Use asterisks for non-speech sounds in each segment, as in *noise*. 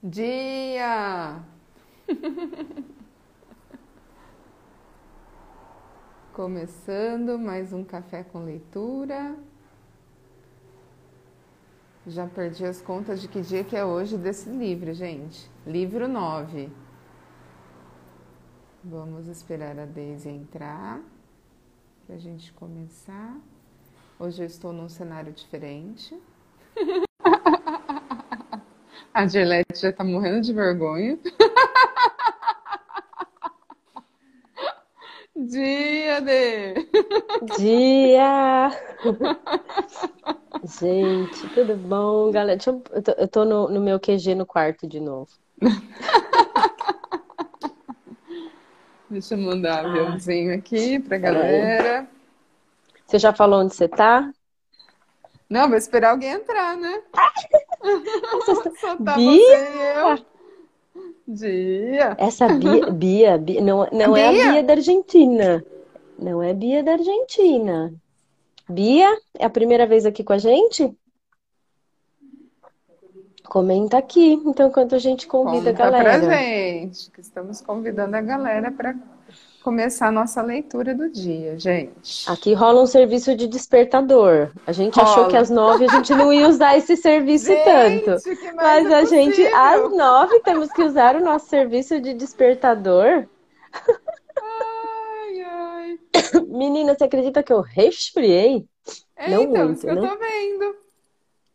Dia! *laughs* Começando mais um café com leitura. Já perdi as contas de que dia que é hoje desse livro, gente. Livro 9. Vamos esperar a Daisy entrar para a gente começar. Hoje eu estou num cenário diferente. *laughs* A Gillette já tá morrendo de vergonha. *laughs* Dia de. Dia! Gente, tudo bom, galera? Eu, eu, tô, eu tô no, no, meu QG no quarto de novo. *laughs* Deixa eu mandar um aviãozinho aqui pra galera. Você já falou onde você tá? Não, vou esperar alguém entrar, né? *laughs* Só tá Bia? Dia. Essa Bia, Bia, Bia não, não a é Bia? a Bia da Argentina. Não é Bia da Argentina. Bia, é a primeira vez aqui com a gente? Comenta aqui, então, enquanto a gente convida Conta a galera. pra gente, que estamos convidando a galera para começar a nossa leitura do dia, gente. Aqui rola um serviço de despertador. A gente rola. achou que às nove a gente não ia usar esse serviço gente, tanto. Mas é a gente, às nove, temos que usar o nosso serviço de despertador. Ai, ai. Menina, você acredita que eu resfriei? É, não então, muito, isso que né? eu tô vendo.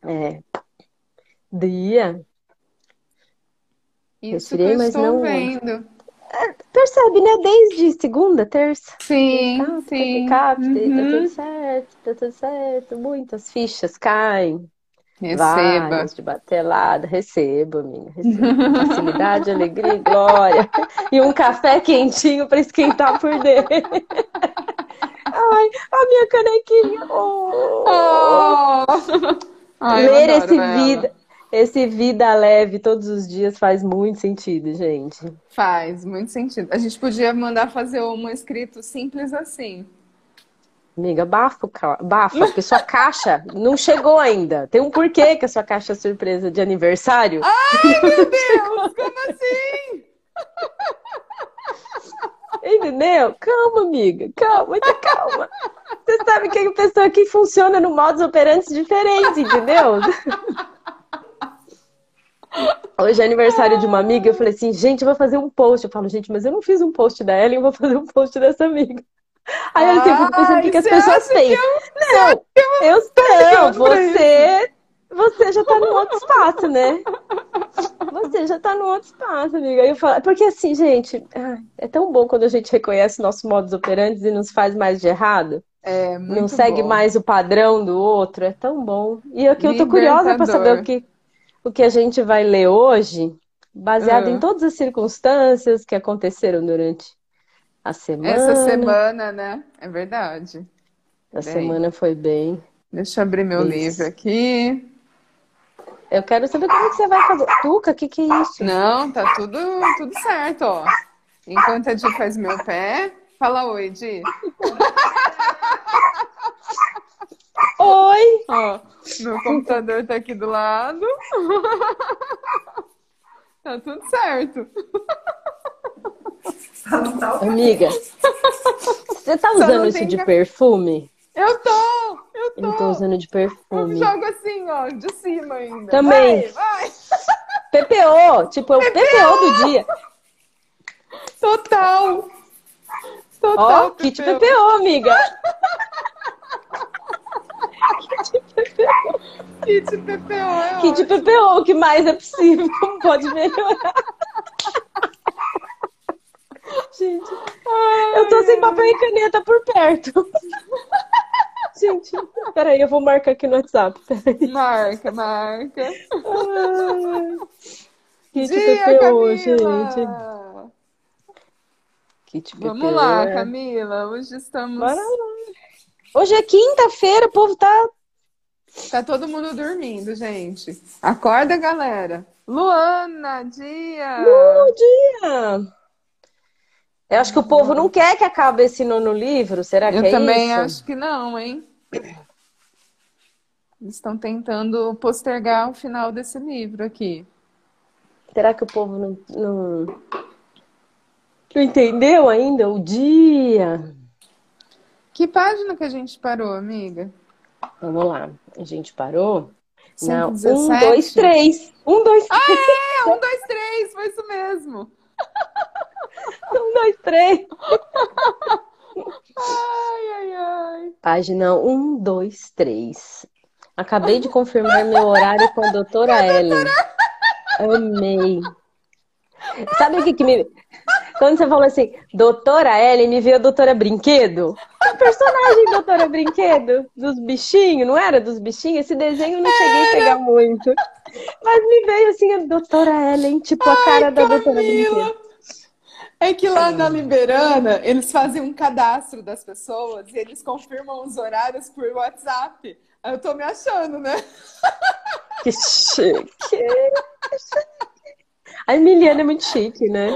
É. Dia. Isso resfriei, que eu estou não vendo. Muito. Percebe, né? Desde segunda, terça. Sim, sim. Cap, uhum. Tá tudo certo, tá tudo certo. Muitas fichas caem. Receba. Várias de batelada. Recebo, minha. Recebo. Facilidade, alegria e glória. E um café quentinho para esquentar por dentro. Ai, a minha canequinha. Oh. Oh. Ai, Ler esse vida. Esse vida leve todos os dias faz muito sentido, gente. Faz muito sentido. A gente podia mandar fazer um escrito simples assim. Amiga, bafa, bafa, porque sua caixa não chegou ainda. Tem um porquê que a sua caixa é surpresa de aniversário. Ai, meu Deus! Como assim? Entendeu? Calma, amiga. Calma, muita calma. Você sabe que a pessoa aqui funciona no modus operandi diferente, entendeu? Hoje é aniversário de uma amiga, eu falei assim, gente, eu vou fazer um post. Eu falo, gente, mas eu não fiz um post da Ellen, eu vou fazer um post dessa amiga. Aí eu fico pensando o que, que as pessoas têm. Eu... Não, eu, não, você, você já tá no outro espaço, né? Você já tá no outro espaço, amiga. Eu falo, porque assim, gente, é tão bom quando a gente reconhece nossos modos operantes e nos faz mais de errado. É, Não segue bom. mais o padrão do outro, é tão bom. E aqui eu tô curiosa para saber o que o que a gente vai ler hoje, baseado uhum. em todas as circunstâncias que aconteceram durante a semana. Essa semana, né? É verdade. A bem. semana foi bem. Deixa eu abrir meu livro aqui. Eu quero saber como que você vai fazer. Tuca, o que, que é isso? Não, tá tudo, tudo certo, ó. Enquanto a Di faz meu pé. Fala oi, Di. *laughs* Oi! Ó, meu *laughs* computador tá aqui do lado. *laughs* Tá tudo certo. Amiga, você tá usando isso de perfume? Eu tô! Eu tô! Eu tô usando de perfume. Eu jogo assim, ó, de cima ainda. Também. Vai, vai. *laughs* PPO, tipo, é o PPO, PPO do dia. Total! Total! Ó, kit PPO, amiga! Kit PPO é Kit. PPO, o que mais é possível, pode melhorar. Gente, ai, eu tô sem papel e caneta por perto. Gente, peraí, eu vou marcar aqui no WhatsApp. Peraí. Marca, marca. Ai. Kit Dia, PPO, Camila. gente. Kit PPO. Vamos lá, é. Camila. Hoje estamos. Bora lá. Hoje é quinta-feira, o povo tá. Tá todo mundo dormindo, gente. Acorda, galera. Luana, dia. Bom dia! Eu acho que o povo não quer que acabe esse nono livro. Será que Eu é também isso? acho que não, hein? Eles estão tentando postergar o final desse livro aqui. Será que o povo não, não, não entendeu ainda o dia? Que página que a gente parou, amiga? Vamos lá. A gente parou? 117? Não, um, dois, três. Um, dois, três. Ah, é! Um, dois, três. Foi isso mesmo. *laughs* Um, dois, três. Ai, ai, ai. Página um, dois, três. Acabei de confirmar meu horário com a doutora Ellen. Amei. Sabe o que, que me. Quando você falou assim, doutora Ellen, me veio a doutora Brinquedo? A personagem doutora Brinquedo, dos bichinhos, não era dos bichinhos? Esse desenho eu não cheguei a pegar muito. Mas me veio assim, a doutora Ellen, tipo a cara da doutora Brinquedo. É que lá na Liberana, eles fazem um cadastro das pessoas e eles confirmam os horários por WhatsApp. Aí eu tô me achando, né? Que chique. *laughs* A Emiliana é muito chique, né?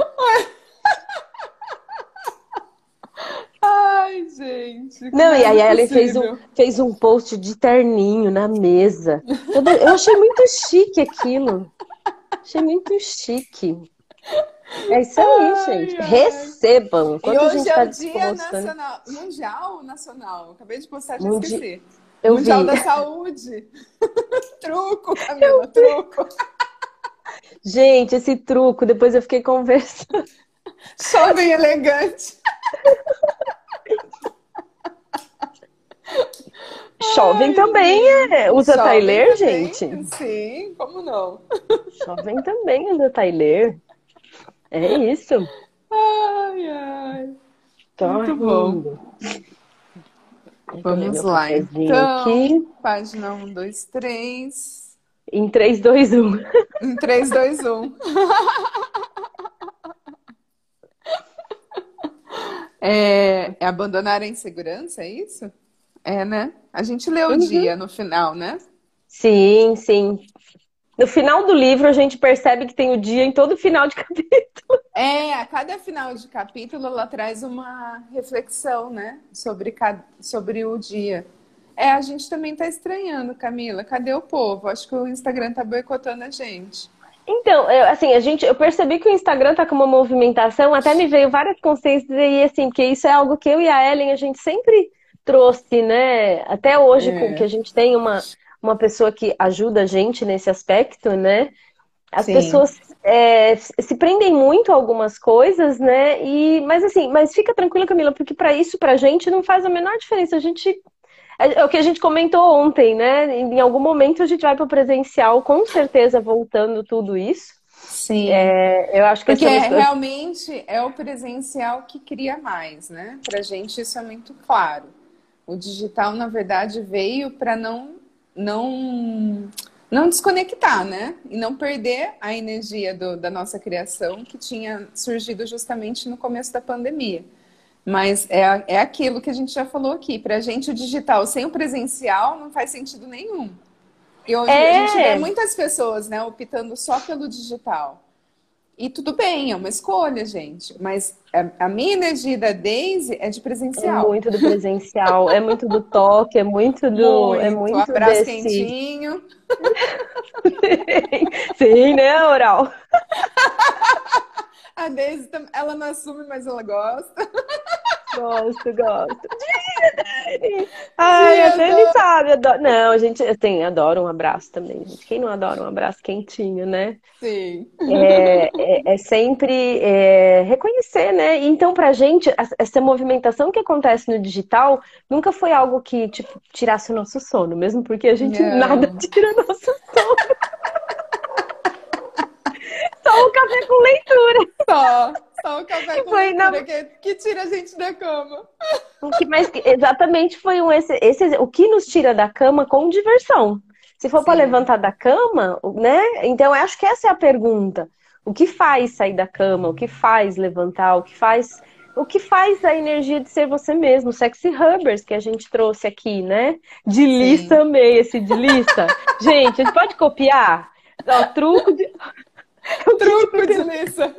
Ai, gente. Não, e aí é ela fez um, fez um post de terninho na mesa. Eu achei muito chique aquilo. Achei muito chique. É isso aí, Ai, gente. ai. Recebam. E Quanto a hoje gente é tá o Dia disposto, né? Nacional, Mundial Nacional? Acabei de postar, já Mundi- esqueci. Eu Mundial vi. da Saúde. *laughs* truco, Camila, truco. Gente, esse truco, depois eu fiquei conversando. Jovem elegante. *laughs* Jovem também é. Usa Tyler, também, gente? Sim, como não? Jovem também usa Tyler. É isso. Ai, ai. Tô Muito bom. rindo. Eu Vamos lá, então. aqui. Página 1, 2, 3. Em um. 3, 2, 1. Em 3, 2, 1. É, é abandonar a insegurança, é isso? É, né? A gente lê o Uhum. dia no final, né? Sim, sim. No final do livro, a gente percebe que tem o dia em todo final de *laughs* capítulo. É, a cada final de capítulo ela traz uma reflexão, né? Sobre, ca- sobre o dia. É, a gente também tá estranhando, Camila. Cadê o povo? Acho que o Instagram tá boicotando a gente. Então, eu, assim, a gente, eu percebi que o Instagram tá com uma movimentação, até me veio várias consciências aí, assim, porque isso é algo que eu e a Ellen, a gente sempre trouxe, né? Até hoje, É. com que a gente tem uma, uma pessoa que ajuda a gente nesse aspecto, né? As Sim. pessoas é, se prendem muito a algumas coisas, né? E, mas assim, mas fica tranquila, Camila, porque para isso, pra gente, não faz a menor diferença. A gente. É é o que a gente comentou ontem, né? Em algum momento a gente vai para o presencial, com certeza voltando tudo isso. Sim. É, eu acho que Porque é realmente é o presencial que cria mais, né? Pra gente isso é muito claro. O digital, na verdade, veio para não, não, não desconectar, né? E não perder a energia do- da nossa criação que tinha surgido justamente no começo da pandemia. Mas é, a- é aquilo que a gente já falou aqui. Pra gente, o digital sem o presencial não faz sentido nenhum. E hoje É. a gente vê muitas pessoas, né, optando só pelo digital. E tudo bem, é uma escolha, gente. Mas a, a minha energia da Daisy é de é presencial. muito do presencial, é muito do toque, é muito do. É Muito. muito Abraço desse. quentinho. *laughs* Sim, né, Oral? *laughs* A Daisy, ela não assume, mas ela gosta. Gosto, gosto. *laughs* *laughs* Ai, a Dia, Dani sabe. Adoro... Não, a gente assim, adora um abraço também, gente. Quem não adora um abraço quentinho, né? Sim. É, é- é sempre é, reconhecer, né? Então, pra gente, essa movimentação que acontece no digital nunca foi algo que, tipo, tirasse o nosso sono, mesmo porque a gente Não. nada *laughs* tira nosso sono. *laughs* Só o café com leitura. Só. Café com Foi na- que, que tira a gente da cama. O que mais exatamente foi um esse, esse o que nos tira da cama com diversão. Se for para levantar da cama, né? Então eu acho que essa é a pergunta. O que faz sair da cama? O que faz levantar? O que faz o que faz a energia de ser você mesmo? Sexy Hubbers que a gente trouxe aqui, né? De lista também esse de lista. *laughs* gente, a gente pode copiar? Ó, truco de Truco de Lissa.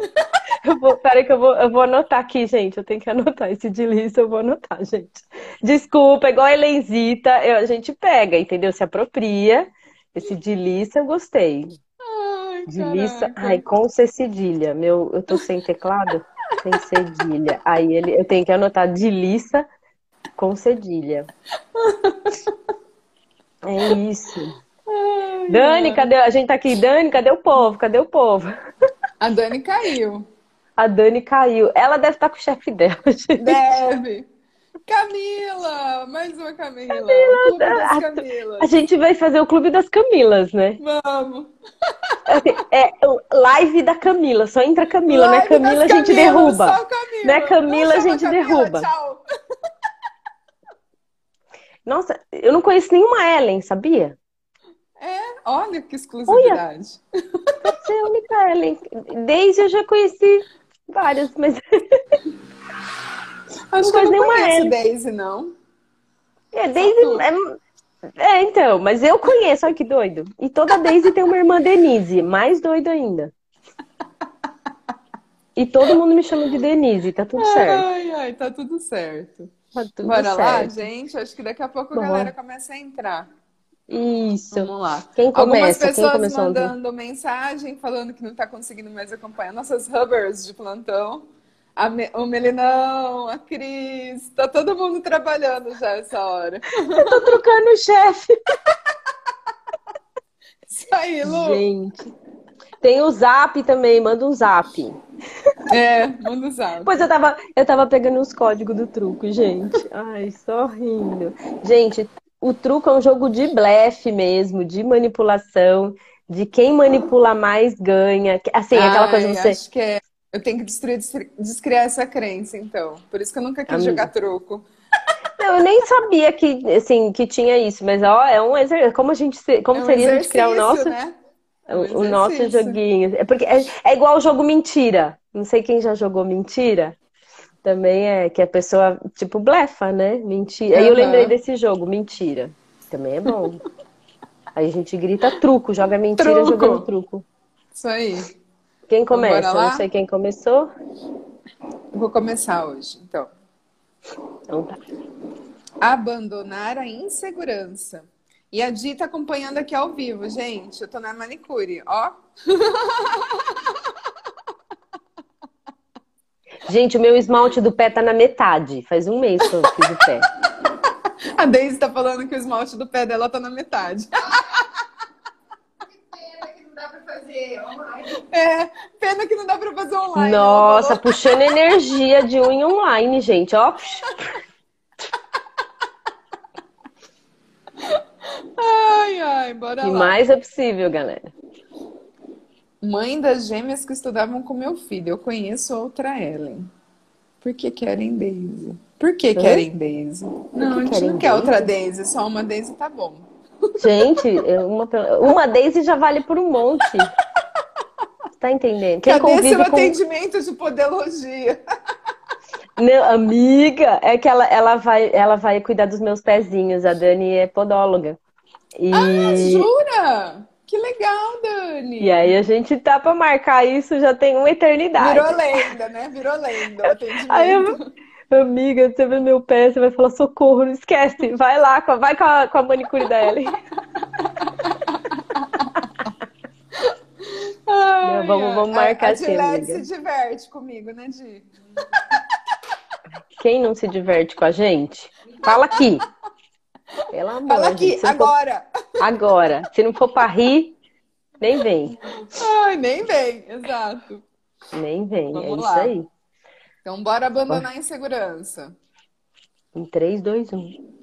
Eu vou, peraí que eu vou, eu vou anotar aqui, gente. Eu tenho que anotar esse de lista, eu vou anotar, gente. Desculpa, igual a Helenzita, eu- a gente pega, entendeu? Se apropria. Esse de lista eu gostei. Ai, de Lissa. Ai, com C cedilha. Meu, eu tô sem teclado, sem cedilha. Aí ele, eu tenho que anotar de Lissa com cedilha. *laughs* É isso. Ai, Dani, cadê? A gente tá aqui. Dani, cadê o povo? Cadê o povo? A Dani caiu. A Dani caiu. Ela deve estar tá com o chefe dela. *laughs* Gente. Deve. Camila! Mais uma Camila. Camila a, Camilas. A gente vai fazer o Clube das Camilas, né? Vamos! *laughs* É, live da Camila, só entra Camila, live né? Camila a gente derruba. Só Camila. Né? Camila a gente Camila, derruba. Tchau. Nossa, eu não conheço nenhuma Ellen, sabia? É, olha que exclusividade. Você é única Ellen. Desde eu já conheci várias, mas. *laughs* Acho não que eu não conheço Daisy, não. É, Daisy. É, é, então, mas eu conheço, olha que doido. E toda Daisy tem uma irmã Denise, mais doido ainda. E todo mundo me chama de Denise, tá tudo certo. Ai, ai, tá tudo certo. Tá tudo Bora certo. lá, gente? Acho que daqui a pouco a galera começa a entrar. Isso. Vamos lá. Quem começa? Algumas pessoas mandando ontem? mensagem falando que não está conseguindo mais acompanhar nossas hubbers de plantão. A Me... O Melinão, a Cris, tá todo mundo trabalhando já essa hora. Eu tô trocando o chefe. *laughs* Isso aí, Lu. Gente. Tem o zap também, manda um zap. É, manda um zap. Pois eu tava, eu tava pegando os códigos do truco, gente. Ai, só rindo. Gente, o truco é um jogo de blefe mesmo, de manipulação, de quem manipula mais ganha. Assim, Ai, aquela coisa você. Acho que é eu tenho que destruir, descriar essa crença, então. Por isso que eu nunca quis Amiga. jogar truco. *laughs* Não, eu nem sabia que, assim, que tinha isso, mas ó, é um exercício. Como a gente como é um seria a gente criar o nosso, né? é um o, nosso joguinho? É porque é, é igual o jogo mentira. Não sei quem já jogou mentira. Também é que a pessoa, tipo, blefa, né? Mentira. Uhum. Aí eu lembrei desse jogo, mentira. Também é bom. Aí a gente grita truco, joga mentira truco. jogando truco. Isso aí. Quem começa? Não sei quem começou. Vou começar hoje, então. Então tá. Abandonar a insegurança. E a Di tá acompanhando aqui ao vivo, gente. Eu tô na manicure, ó. *laughs* Gente, o meu esmalte do pé tá na metade. Faz um mês que eu fiz o pé. A Deise tá falando que o esmalte do pé dela tá na metade. fazer online. É, pena que não dá pra fazer online. Nossa, puxando energia de unha online, gente, ó. Ai, ai, bora que lá. mais é possível, galera. Mãe das gêmeas que estudavam com meu filho. Eu conheço outra Ellen. Por que querem Daisy? Por que querem Daisy? Não, a gente não quer outra Daisy, só uma Daisy tá bom. Gente, uma, uma Daisy já vale por um monte. Tá entendendo? Quem Cadê seu com... atendimento de podelogia? Não, amiga, é que ela, ela, vai, ela vai cuidar dos meus pezinhos. A Dani é podóloga. E... Ah, jura? Que legal, Dani! E aí a gente tá pra marcar isso já tem uma eternidade. Virou lenda, né? Virou lenda. *laughs* Aí eu... Amiga, você vê meu pé, você vai falar socorro, não esquece. Vai lá, vai com a, com a manicure dela. *laughs* Ai, vamos, vamos marcar a, a assim, amiga. se diverte comigo, né, Di? Quem não se diverte com a gente? Fala aqui. Pelo amor Fala aqui, gente, agora. For... Agora. Se não for pra rir, nem vem. Ai, nem vem, exato. Nem vem, Vamos é lá. isso aí. Então, bora abandonar a insegurança. Em 3, 2, 1.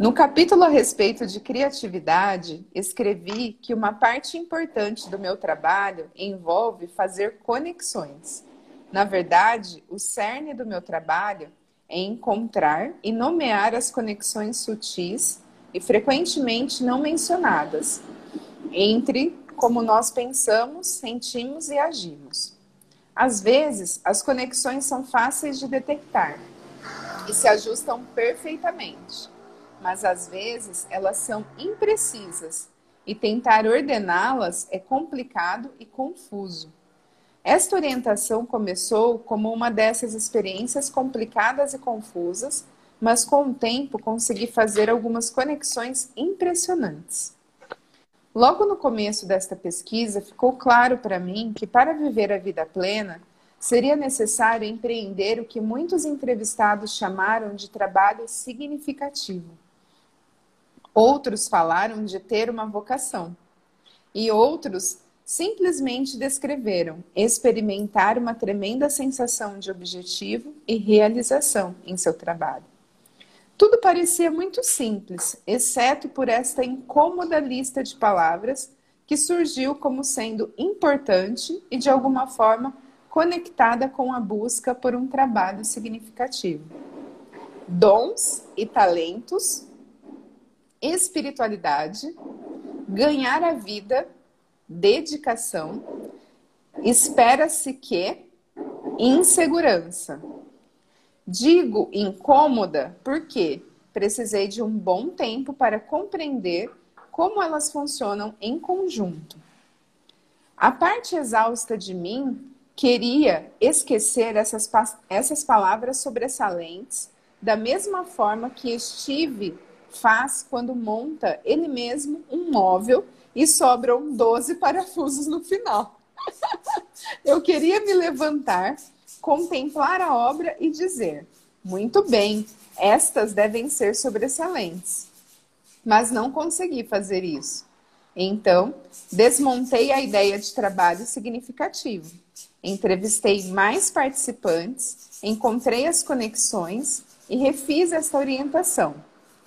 No capítulo a respeito de criatividade, escrevi que uma parte importante do meu trabalho envolve fazer conexões. Na verdade, o cerne do meu trabalho é encontrar e nomear as conexões sutis e frequentemente não mencionadas entre como nós pensamos, sentimos e agimos. Às vezes, as conexões são fáceis de detectar e se ajustam perfeitamente, mas às vezes elas são imprecisas e tentar ordená-las é complicado e confuso. Esta orientação começou como uma dessas experiências complicadas e confusas, mas com o tempo consegui fazer algumas conexões impressionantes. Logo no começo desta pesquisa, ficou claro para mim que para viver a vida plena, seria necessário empreender o que muitos entrevistados chamaram de trabalho significativo. Outros falaram de ter uma vocação. E outros simplesmente descreveram experimentar uma tremenda sensação de objetivo e realização em seu trabalho. Tudo parecia muito simples, exceto por esta incômoda lista de palavras que surgiu como sendo importante e de alguma forma conectada com a busca por um trabalho significativo. Dons e talentos, espiritualidade, ganhar a vida, dedicação, espera-se que insegurança. Digo incômoda porque precisei de um bom tempo para compreender como elas funcionam em conjunto. A parte exausta de mim queria esquecer essas, essas palavras sobressalentes da mesma forma que Steve faz quando monta ele mesmo um móvel e sobram 12 parafusos no final. *laughs* Eu queria me levantar contemplar a obra e dizer: muito bem, estas devem ser sobressalentes. Mas não consegui fazer isso. Então, desmontei a ideia de trabalho significativo. Entrevistei mais participantes, encontrei as conexões e refiz esta orientação.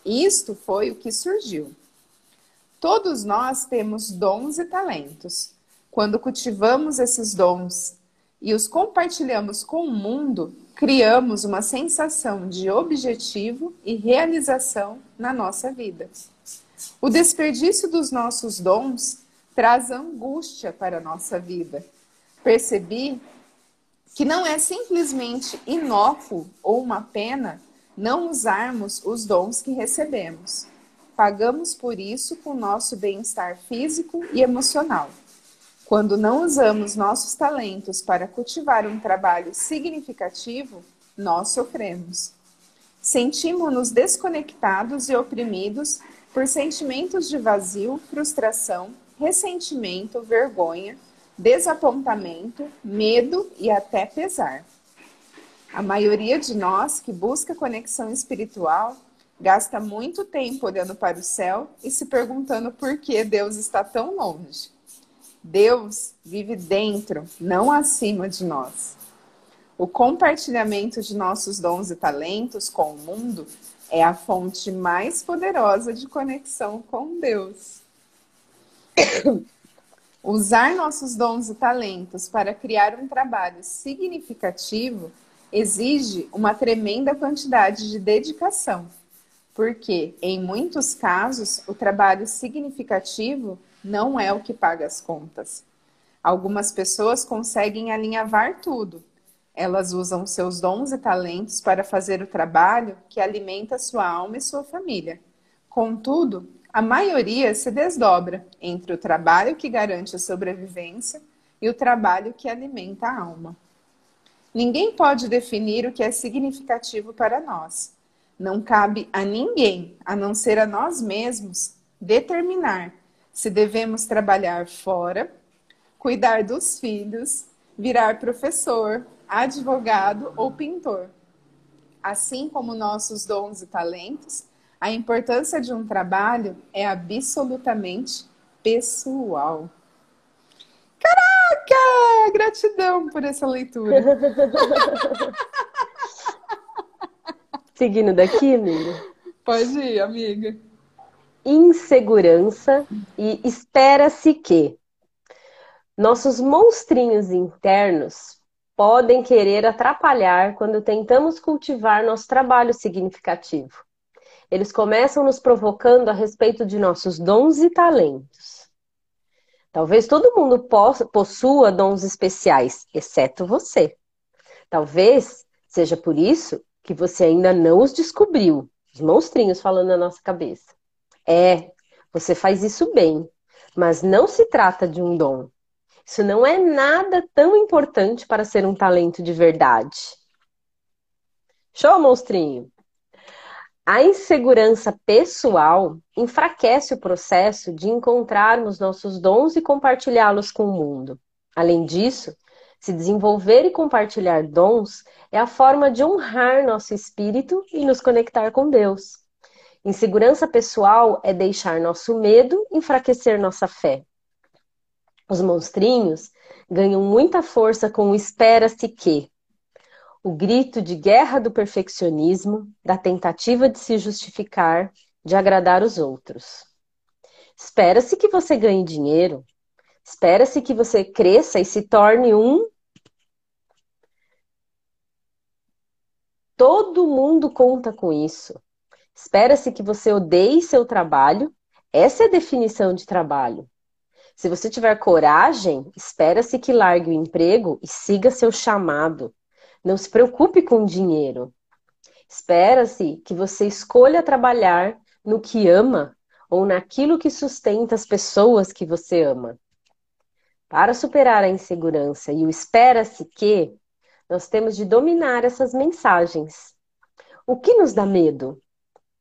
Isto foi o que surgiu. Todos nós temos dons e talentos. Quando cultivamos esses dons e os compartilhamos com o mundo, criamos uma sensação de objetivo e realização na nossa vida. O desperdício dos nossos dons traz angústia para a nossa vida. Percebi que não é simplesmente inócuo ou uma pena não usarmos os dons que recebemos. Pagamos por isso com nosso bem-estar físico e emocional. Quando não usamos nossos talentos para cultivar um trabalho significativo, nós sofremos. Sentimos-nos desconectados e oprimidos por sentimentos de vazio, frustração, ressentimento, vergonha, desapontamento, medo e até pesar. A maioria de nós que busca conexão espiritual gasta muito tempo olhando para o céu e se perguntando por que Deus está tão longe. Deus vive dentro, não acima de nós. O compartilhamento de nossos dons e talentos com o mundo é a fonte mais poderosa de conexão com Deus. *coughs* Usar nossos dons e talentos para criar um trabalho significativo exige uma tremenda quantidade de dedicação, porque, em muitos casos, o trabalho significativo não é o que paga as contas. Algumas pessoas conseguem alinhavar tudo. Elas usam seus dons e talentos para fazer o trabalho que alimenta sua alma e sua família. Contudo, a maioria se desdobra entre o trabalho que garante a sobrevivência e o trabalho que alimenta a alma. Ninguém pode definir o que é significativo para nós. Não cabe a ninguém, a não ser a nós mesmos, determinar se devemos trabalhar fora, cuidar dos filhos, virar professor, advogado ou pintor. Assim como nossos dons e talentos, a importância de um trabalho é absolutamente pessoal. Caraca! Gratidão por essa leitura. *laughs* Seguindo daqui, amiga? Pode ir, amiga insegurança e espera-se que nossos monstrinhos internos podem querer atrapalhar quando tentamos cultivar nosso trabalho significativo. Eles começam nos provocando a respeito de nossos dons e talentos. Talvez todo mundo possua dons especiais, exceto você. Talvez seja por isso que você ainda não os descobriu. Os monstrinhos falando na nossa cabeça. É, você faz isso bem, mas não se trata de um dom. Isso não é nada tão importante para ser um talento de verdade. Show, monstrinho! A insegurança pessoal enfraquece o processo de encontrarmos nossos dons e compartilhá-los com o mundo. Além disso, se desenvolver e compartilhar dons é a forma de honrar nosso espírito e nos conectar com Deus. Insegurança pessoal é deixar nosso medo enfraquecer nossa fé. Os monstrinhos ganham muita força com o espera-se que, o grito de guerra do perfeccionismo, da tentativa de se justificar, de agradar os outros. Espera-se que você ganhe dinheiro, espera-se que você cresça e se torne um. Todo mundo conta com isso. Espera-se que você odeie seu trabalho, essa é a definição de trabalho. Se você tiver coragem, espera-se que largue o emprego e siga seu chamado. Não se preocupe com dinheiro. Espera-se que você escolha trabalhar no que ama ou naquilo que sustenta as pessoas que você ama. Para superar a insegurança e o espera-se que, nós temos de dominar essas mensagens. O que nos dá medo?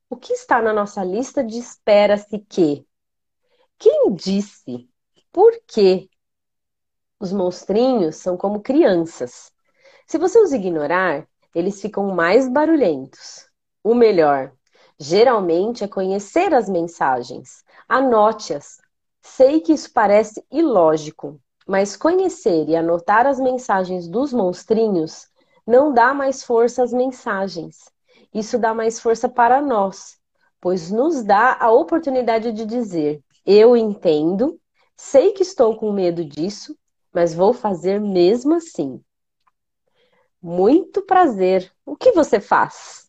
O que está na nossa lista de espera-se que? Quem disse? Por quê? Os monstrinhos são como crianças. Se você os ignorar, eles ficam mais barulhentos. O melhor, geralmente, é conhecer as mensagens. Anote-as. Sei que isso parece ilógico, mas conhecer e anotar as mensagens dos monstrinhos não dá mais força às mensagens. Isso dá mais força para nós, pois nos dá a oportunidade de dizer: eu entendo, sei que estou com medo disso, mas vou fazer mesmo assim. Muito prazer. O que você faz?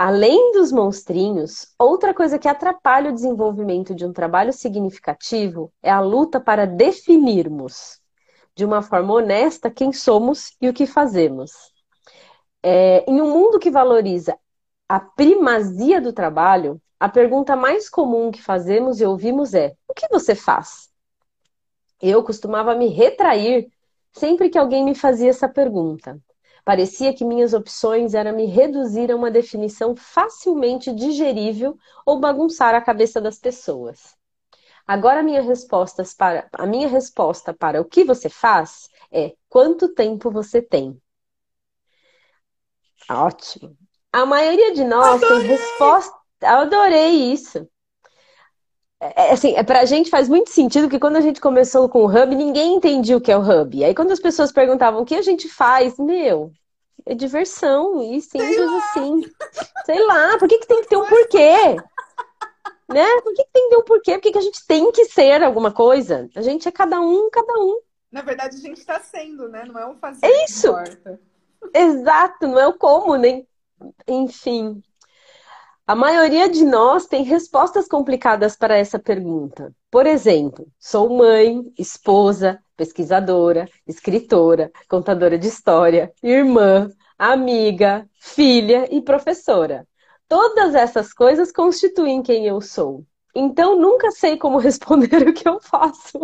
Além dos monstrinhos, outra coisa que atrapalha o desenvolvimento de um trabalho significativo é a luta para definirmos, de uma forma honesta, quem somos e o que fazemos. É, em um mundo que valoriza a primazia do trabalho, a pergunta mais comum que fazemos e ouvimos é: o que você faz? Eu costumava me retrair sempre que alguém me fazia essa pergunta. Parecia que minhas opções eram me reduzir a uma definição facilmente digerível ou bagunçar a cabeça das pessoas. Agora, minha resposta para, a minha resposta para o que você faz é quanto tempo você tem. Ótimo. A maioria de nós adorei. tem resposta. Adorei isso. É, é, assim, é, pra gente faz muito sentido que quando a gente começou com o Hub, ninguém entendia o que é o Hub. Aí quando as pessoas perguntavam o que a gente faz, meu, é diversão e simples assim. Sei lá, por que, que tem que ter um porquê? Né? Por que, que tem que ter um porquê? Por que, que a gente tem que ser alguma coisa? A gente é cada um, cada um. Na verdade, a gente está sendo, né? Não é o fazer. É isso. Exato, não é o como, nem. Enfim. A maioria de nós tem respostas complicadas para essa pergunta. Por exemplo, sou mãe, esposa, pesquisadora, escritora, contadora de história, irmã, amiga, filha e professora. Todas essas coisas constituem quem eu sou. Então, nunca sei como *laughs* responder o que eu faço.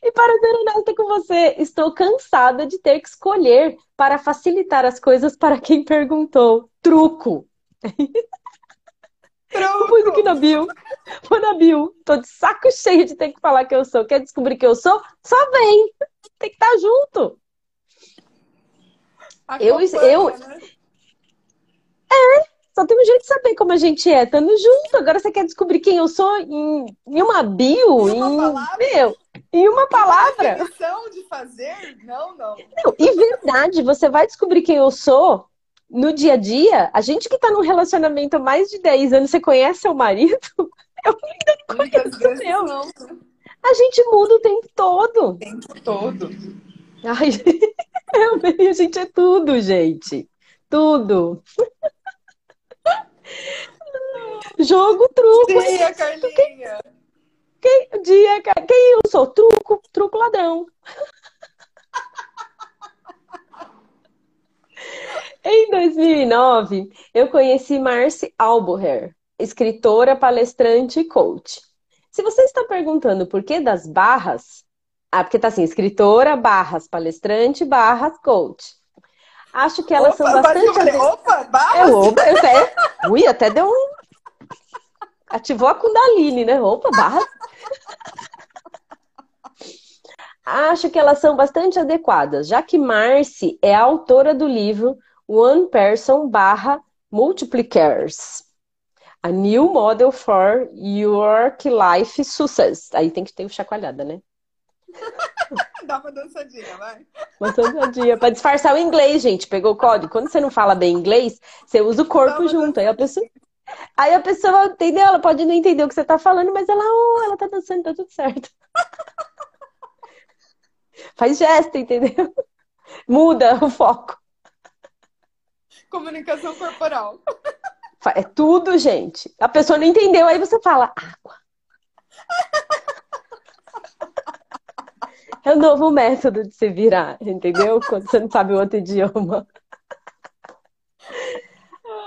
E para ser honesta com você, estou cansada de ter que escolher para facilitar as coisas para quem perguntou. Truco! Eu pus aqui na bio. Pô na bio. Tô de saco cheio de ter que falar que eu sou. Quer descobrir que eu sou? Só vem. Tem que estar tá junto. eu, eu... Né? É, só tem um jeito de saber como a gente é, estando junto. Agora você quer descobrir quem eu sou em, em uma bio, em, uma em meu, em uma palavra. Uma de fazer? Não, não. Não, e verdade, você vai descobrir quem eu sou no dia a dia, a gente que tá num relacionamento há mais de 10 anos, você conhece seu marido? *laughs* Eu ainda não conheço o meu. Não. A gente muda o tempo todo. O tempo todo. Ai, *laughs* a gente é tudo, gente. Tudo. *laughs* Jogo, truco. Dia, Carlinha. Quem, dia, quem eu sou? Truco, truco ladrão. Em 2009, eu conheci Marcy Albuher, escritora, palestrante e coach. Se você está perguntando por que das barras, ah, porque tá assim, escritora, barras, palestrante, barras, coach. Acho que elas opa, são bastante. Falei, opa, barra. É, opa, eu até... Ui, até deu um. Ativou a Kundalini, né? Opa, barra. Acho que elas são bastante adequadas, já que Marcy é a autora do livro One Person barra Multiplicators. A New Model for Your Life Success. Aí tem que ter o chacoalhada, né? *laughs* Dá uma dançadinha, vai. Uma dançadinha. Pra disfarçar o inglês, gente. Pegou o código. Quando você não fala bem inglês, você usa o corpo junto. Aí a pessoa. Aí a pessoa entendeu, ela pode não entender o que você tá falando, mas ela, oh, ela tá dançando, tá tudo certo. *laughs* Faz gesto, entendeu? Muda o foco. Comunicação corporal. É tudo, gente. A pessoa não entendeu, aí você fala água. É o novo método de se virar, entendeu? Quando você não sabe outro idioma.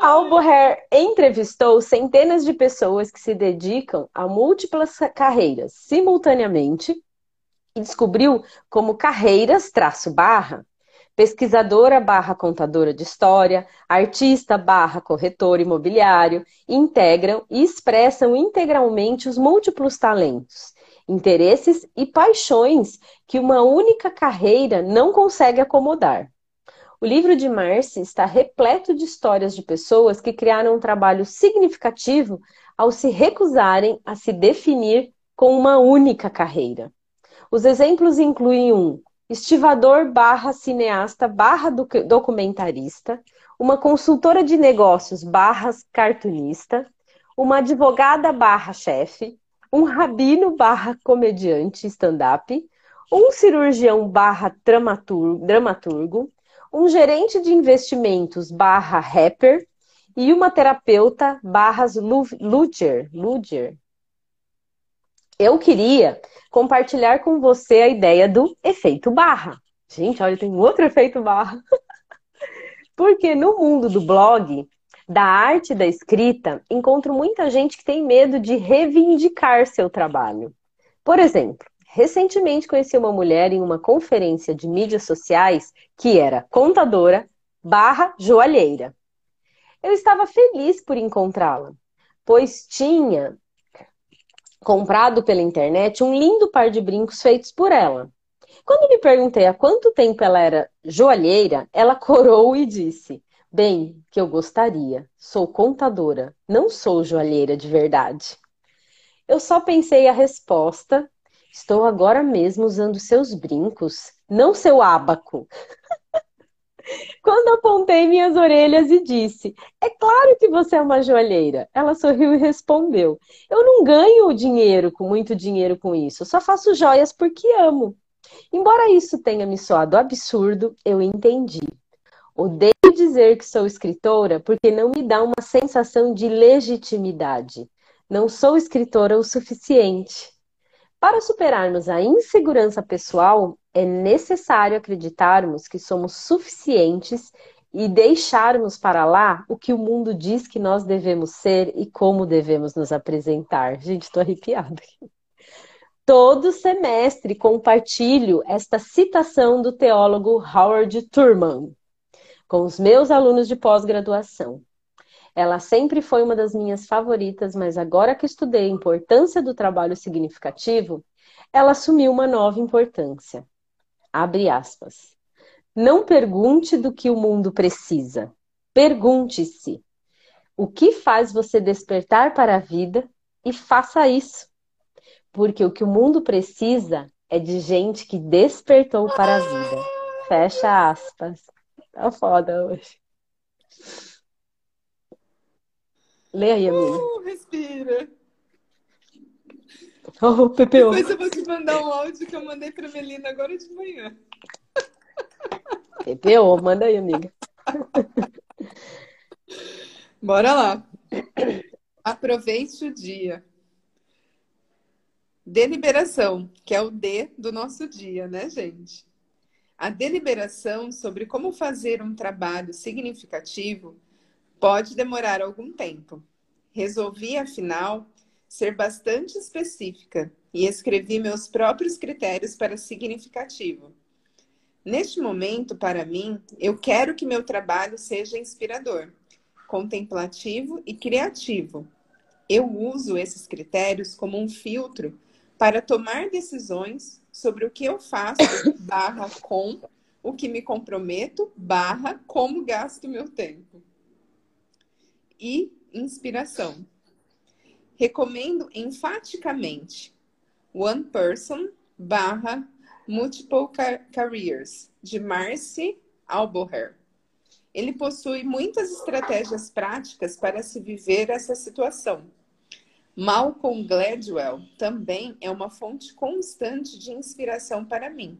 Albuher entrevistou centenas de pessoas que se dedicam a múltiplas carreiras simultaneamente e descobriu como carreiras traço barra pesquisadora barra contadora de história, artista barra corretor imobiliário, integram e expressam integralmente os múltiplos talentos, interesses e paixões que uma única carreira não consegue acomodar. O livro de Marcy está repleto de histórias de pessoas que criaram um trabalho significativo ao se recusarem a se definir com uma única carreira. Os exemplos incluem um estivador barra cineasta barra documentarista, uma consultora de negócios barra cartunista, uma advogada barra chefe, um rabino barra comediante stand-up, um cirurgião barra dramaturgo, um gerente de investimentos barra rapper e uma terapeuta barra luger, luger. Eu queria compartilhar com você a ideia do efeito barra. Gente, olha, tem outro efeito barra. *laughs* Porque no mundo do blog, da arte da escrita, encontro muita gente que tem medo de reivindicar seu trabalho. Por exemplo, recentemente conheci uma mulher em uma conferência de mídias sociais que era contadora barra joalheira. Eu estava feliz por encontrá-la, pois tinha comprado pela internet um lindo par de brincos feitos por ela. Quando me perguntei há quanto tempo ela era joalheira, ela corou e disse: Bem, que eu gostaria. Sou contadora, não sou joalheira de verdade. Eu só pensei a resposta. Estou agora mesmo usando seus brincos, não seu ábaco. *laughs* *laughs* Quando apontei minhas orelhas e disse: É claro que você é uma joalheira. Ela sorriu e respondeu: Eu não ganho dinheiro com muito dinheiro com isso, só faço joias porque amo. Embora isso tenha me soado absurdo, eu entendi. Odeio dizer que sou escritora porque não me dá uma sensação de legitimidade. Não sou escritora o suficiente. Para superarmos a insegurança pessoal, é necessário acreditarmos que somos suficientes e deixarmos para lá o que o mundo diz que nós devemos ser e como devemos nos apresentar. Gente, estou arrepiada. Todo semestre compartilho esta citação do teólogo Howard Thurman com os meus alunos de pós-graduação. Ela sempre foi uma das minhas favoritas, mas agora que estudei a importância do trabalho significativo, ela assumiu uma nova importância. Abre aspas. Não pergunte do que o mundo precisa. Pergunte-se o que faz você despertar para a vida e faça isso. Porque o que o mundo precisa é de gente que despertou para a vida. Fecha aspas. Tá foda hoje. Lê aí, amiga. Uh, respira. *laughs* Oh, PPO. Depois eu vou te mandar um áudio que eu mandei pra Melina agora de manhã. PPO, manda aí, amiga. Bora lá. Aproveite o dia. Deliberação, que é o D do nosso dia, né, gente? A deliberação sobre como fazer um trabalho significativo pode demorar algum tempo. Resolvi, afinal, ser bastante específica e escrevi meus próprios critérios para significativo. Neste momento, para mim, eu quero que meu trabalho seja inspirador, contemplativo e criativo. Eu uso esses critérios como um filtro para tomar decisões sobre o que eu faço, *coughs* barra com, o que me comprometo, barra como gasto meu tempo. E inspiração. Recomendo enfaticamente One Person barra Multiple Careers, de Marcy Alboher. Ele possui muitas estratégias práticas para se viver essa situação. Malcolm Gladwell também é uma fonte constante de inspiração para mim.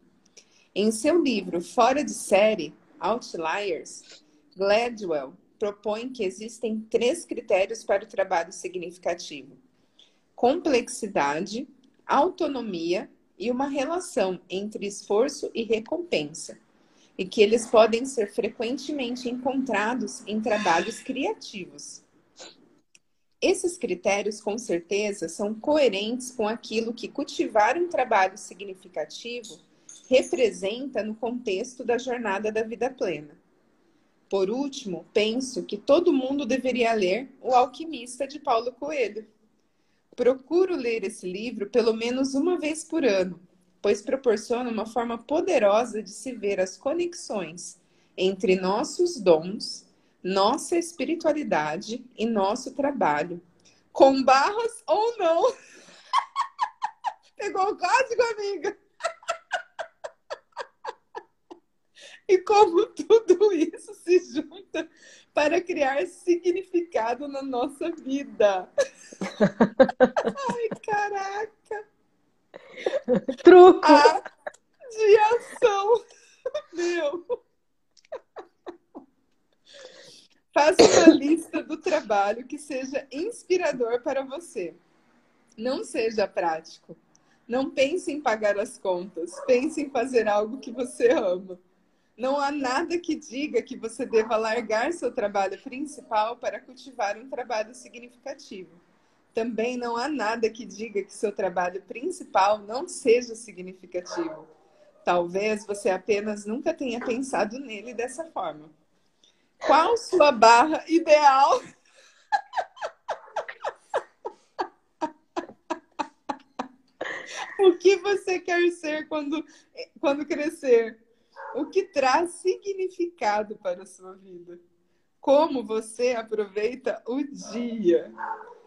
Em seu livro Fora de Série, Outliers, Gladwell propõe que existem três critérios para o trabalho significativo: complexidade, autonomia e uma relação entre esforço e recompensa, e que eles podem ser frequentemente encontrados em trabalhos criativos. Esses critérios, com certeza, são coerentes com aquilo que cultivar um trabalho significativo representa no contexto da jornada da vida plena. Por último, penso que todo mundo deveria ler O Alquimista de Paulo Coelho. Procuro ler esse livro pelo menos uma vez por ano, pois proporciona uma forma poderosa de se ver as conexões entre nossos dons, nossa espiritualidade e nosso trabalho, com barras ou não. *laughs* Pegou o código, amiga? *laughs* e como tudo isso se para criar significado na nossa vida. Ai, caraca! Truco! A de ação! Meu! Faça uma lista do trabalho que seja inspirador para você. Não seja prático. Não pense em pagar as contas. Pense em fazer algo que você ama. Não há nada que diga que você deva largar seu trabalho principal para cultivar um trabalho significativo. Também não há nada que diga que seu trabalho principal não seja significativo. Talvez você apenas nunca tenha pensado nele dessa forma. Qual sua barra ideal? *laughs* o que você quer ser quando, quando crescer? O que traz significado para a sua vida. Como você aproveita o dia.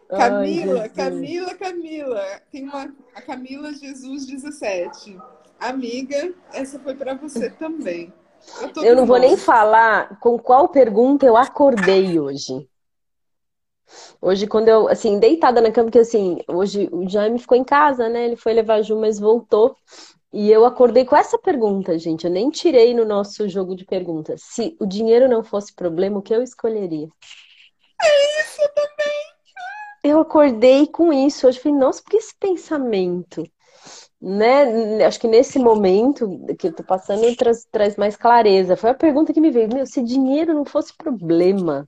Camila, Ai, Camila, Camila. Tem uma a Camila Jesus 17. Amiga, essa foi para você também. Eu, eu não vou nem falar com qual pergunta eu acordei hoje. Hoje, quando eu, assim, deitada na cama, porque assim, hoje o Jaime ficou em casa, né? Ele foi levar a Ju, mas voltou. E eu acordei com essa pergunta, gente. Eu nem tirei no nosso jogo de perguntas. Se o dinheiro não fosse problema, o que eu escolheria? É isso também. Eu acordei com isso. Hoje falei, nossa, por que esse pensamento? Né? Acho que nesse momento que eu tô passando traz, traz mais clareza. Foi a pergunta que me veio. Meu, se dinheiro não fosse problema,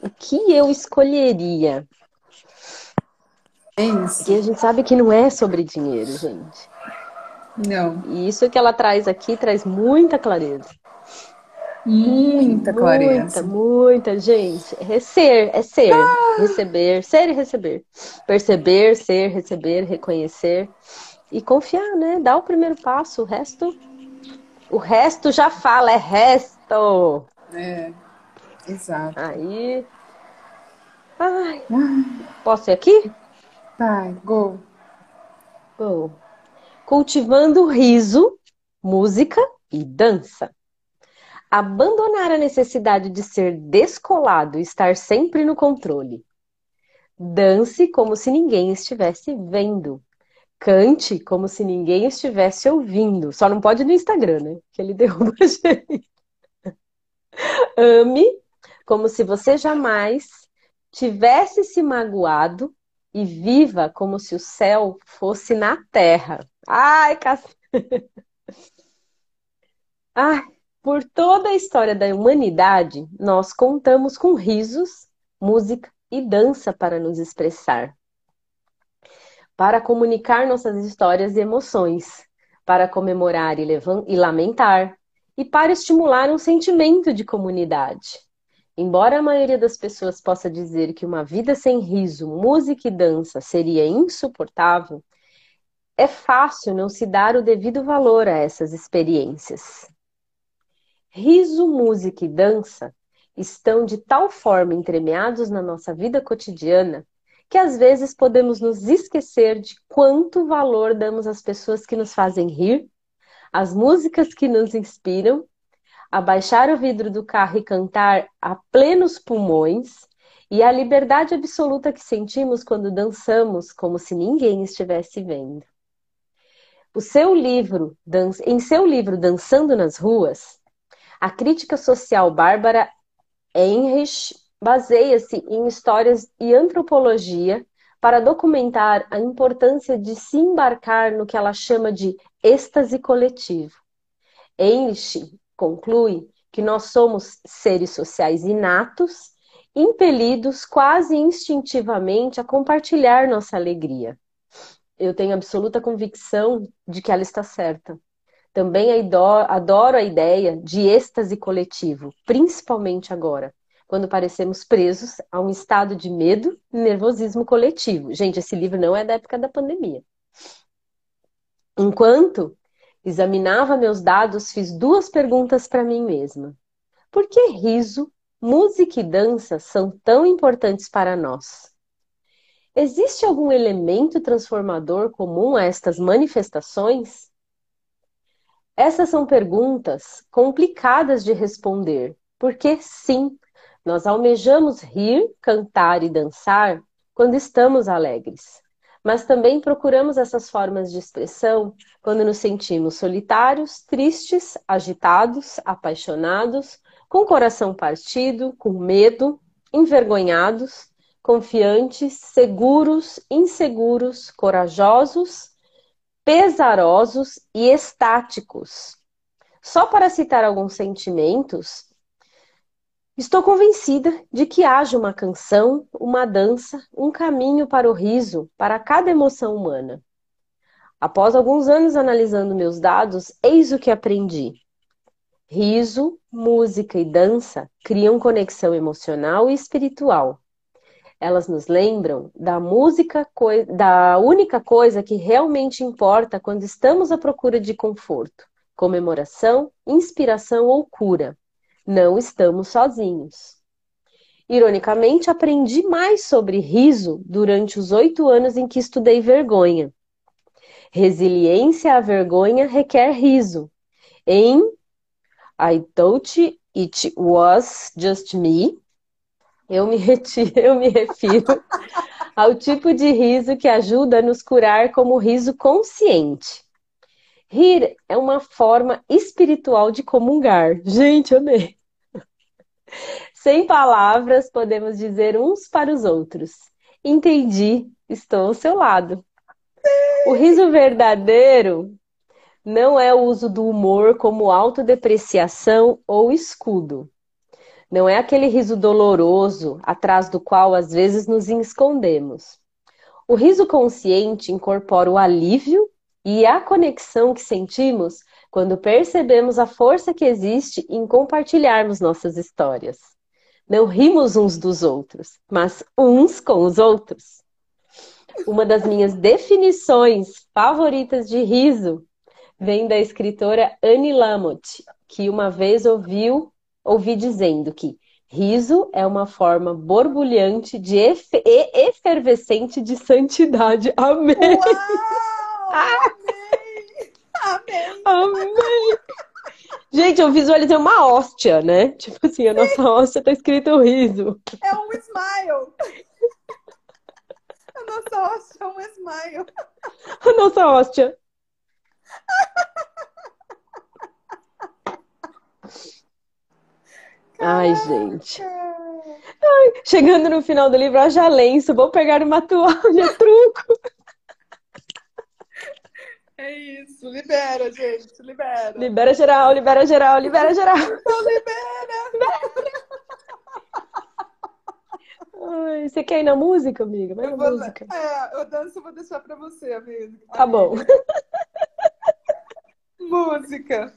o que eu escolheria? É isso. Porque a gente sabe que não é sobre dinheiro, gente. Não. E isso que ela traz aqui traz muita clareza. Muita clareza. Muita, muita, gente. É ser, é ser, ah. receber, ser e receber. Perceber, ser, receber, reconhecer e confiar, né? Dar o primeiro passo, o resto o resto já fala, é resto. É. Exato. Aí Ai. Posso ir aqui? Vai, go. Go cultivando riso, música e dança. Abandonar a necessidade de ser descolado e estar sempre no controle. Dance como se ninguém estivesse vendo. Cante como se ninguém estivesse ouvindo. Só não pode no Instagram, né? Que ele *laughs* derruba a gente. Ame como se você jamais tivesse se magoado e viva como se o céu fosse na terra. Ai, cacete. Ai, por toda a história da humanidade, nós contamos com risos, música e dança para nos expressar, para comunicar nossas histórias e emoções, para comemorar e, e lamentar, e para estimular um sentimento de comunidade. Embora a maioria das pessoas possa dizer que uma vida sem riso, música e dança seria insuportável, é fácil não se dar o devido valor a essas experiências. Riso, música e dança estão de tal forma entremeados na nossa vida cotidiana que às vezes podemos nos esquecer de quanto valor damos às pessoas que nos fazem rir, às músicas que nos inspiram, abaixar o vidro do carro e cantar a plenos pulmões e a liberdade absoluta que sentimos quando dançamos como se ninguém estivesse vendo. O seu livro, em seu livro Dançando nas Ruas, a crítica social Bárbara Heinrich baseia-se em histórias e antropologia para documentar a importância de se embarcar no que ela chama de êxtase coletivo. Heinrich conclui que nós somos seres sociais inatos, impelidos quase instintivamente a compartilhar nossa alegria. Eu tenho absoluta convicção de que ela está certa. Também adoro a ideia de êxtase coletivo, principalmente agora, quando parecemos presos a um estado de medo e nervosismo coletivo. Gente, esse livro não é da época da pandemia. Enquanto examinava meus dados, fiz duas perguntas para mim mesma. Por que riso, música e dança são tão importantes para nós? Existe algum elemento transformador comum a estas manifestações? Essas são perguntas complicadas de responder, porque sim, nós almejamos rir, cantar e dançar quando estamos alegres. Mas também procuramos essas formas de expressão quando nos sentimos solitários, tristes, agitados, apaixonados, com o coração partido, com medo, envergonhados, confiantes, seguros, inseguros, corajosos pesarosos e estáticos. Só para citar alguns sentimentos, estou convencida de que haja uma canção, uma dança, um caminho para o riso para cada emoção humana. Após alguns anos analisando meus dados, eis o que aprendi. Riso, música e dança criam conexão emocional e espiritual elas nos lembram da música, da única coisa que realmente importa quando estamos à procura de conforto, comemoração, inspiração ou cura. Não estamos sozinhos. Ironicamente, aprendi mais sobre riso durante os oito anos em que estudei vergonha. Resiliência à vergonha requer riso. Em I Thought It Was Just Me, eu me, *laughs* retiro, eu me refiro ao tipo de riso que ajuda a nos curar como riso consciente. Rir é uma forma espiritual de comungar. Gente, amei. Sem palavras, podemos dizer uns para os outros: Entendi, estou ao seu lado. O riso verdadeiro não é o uso do humor como autodepreciação ou escudo. Não é aquele riso doloroso atrás do qual às vezes nos escondemos. O riso consciente incorpora o alívio e a conexão que sentimos quando percebemos a força que existe em compartilharmos nossas histórias. Não rimos uns dos outros, mas uns com os outros. Uma das minhas definições favoritas de riso vem da escritora Annie Lamott, que uma vez ouviu ouvi dizendo que riso é uma forma borbulhante de efe e efervescente de santidade. Amém! Uau, amém! *laughs* Amém! Amém! Gente, eu visualizei uma hóstia, né? Tipo assim, a nossa hóstia tá escrito riso. É um smile. A nossa hóstia é um smile. A nossa hóstia. *laughs* Ai, gente. Ai, chegando no final do livro, haja lenço, vou pegar uma toalha, *laughs* truco. É isso, libera, gente, libera. Libera geral, libera geral, libera geral. Libera. libera. Ai, você quer ir na música, amiga? Vai na vou, música. É, eu danço, vou deixar pra você, amiga. Tá bom. *laughs* Música.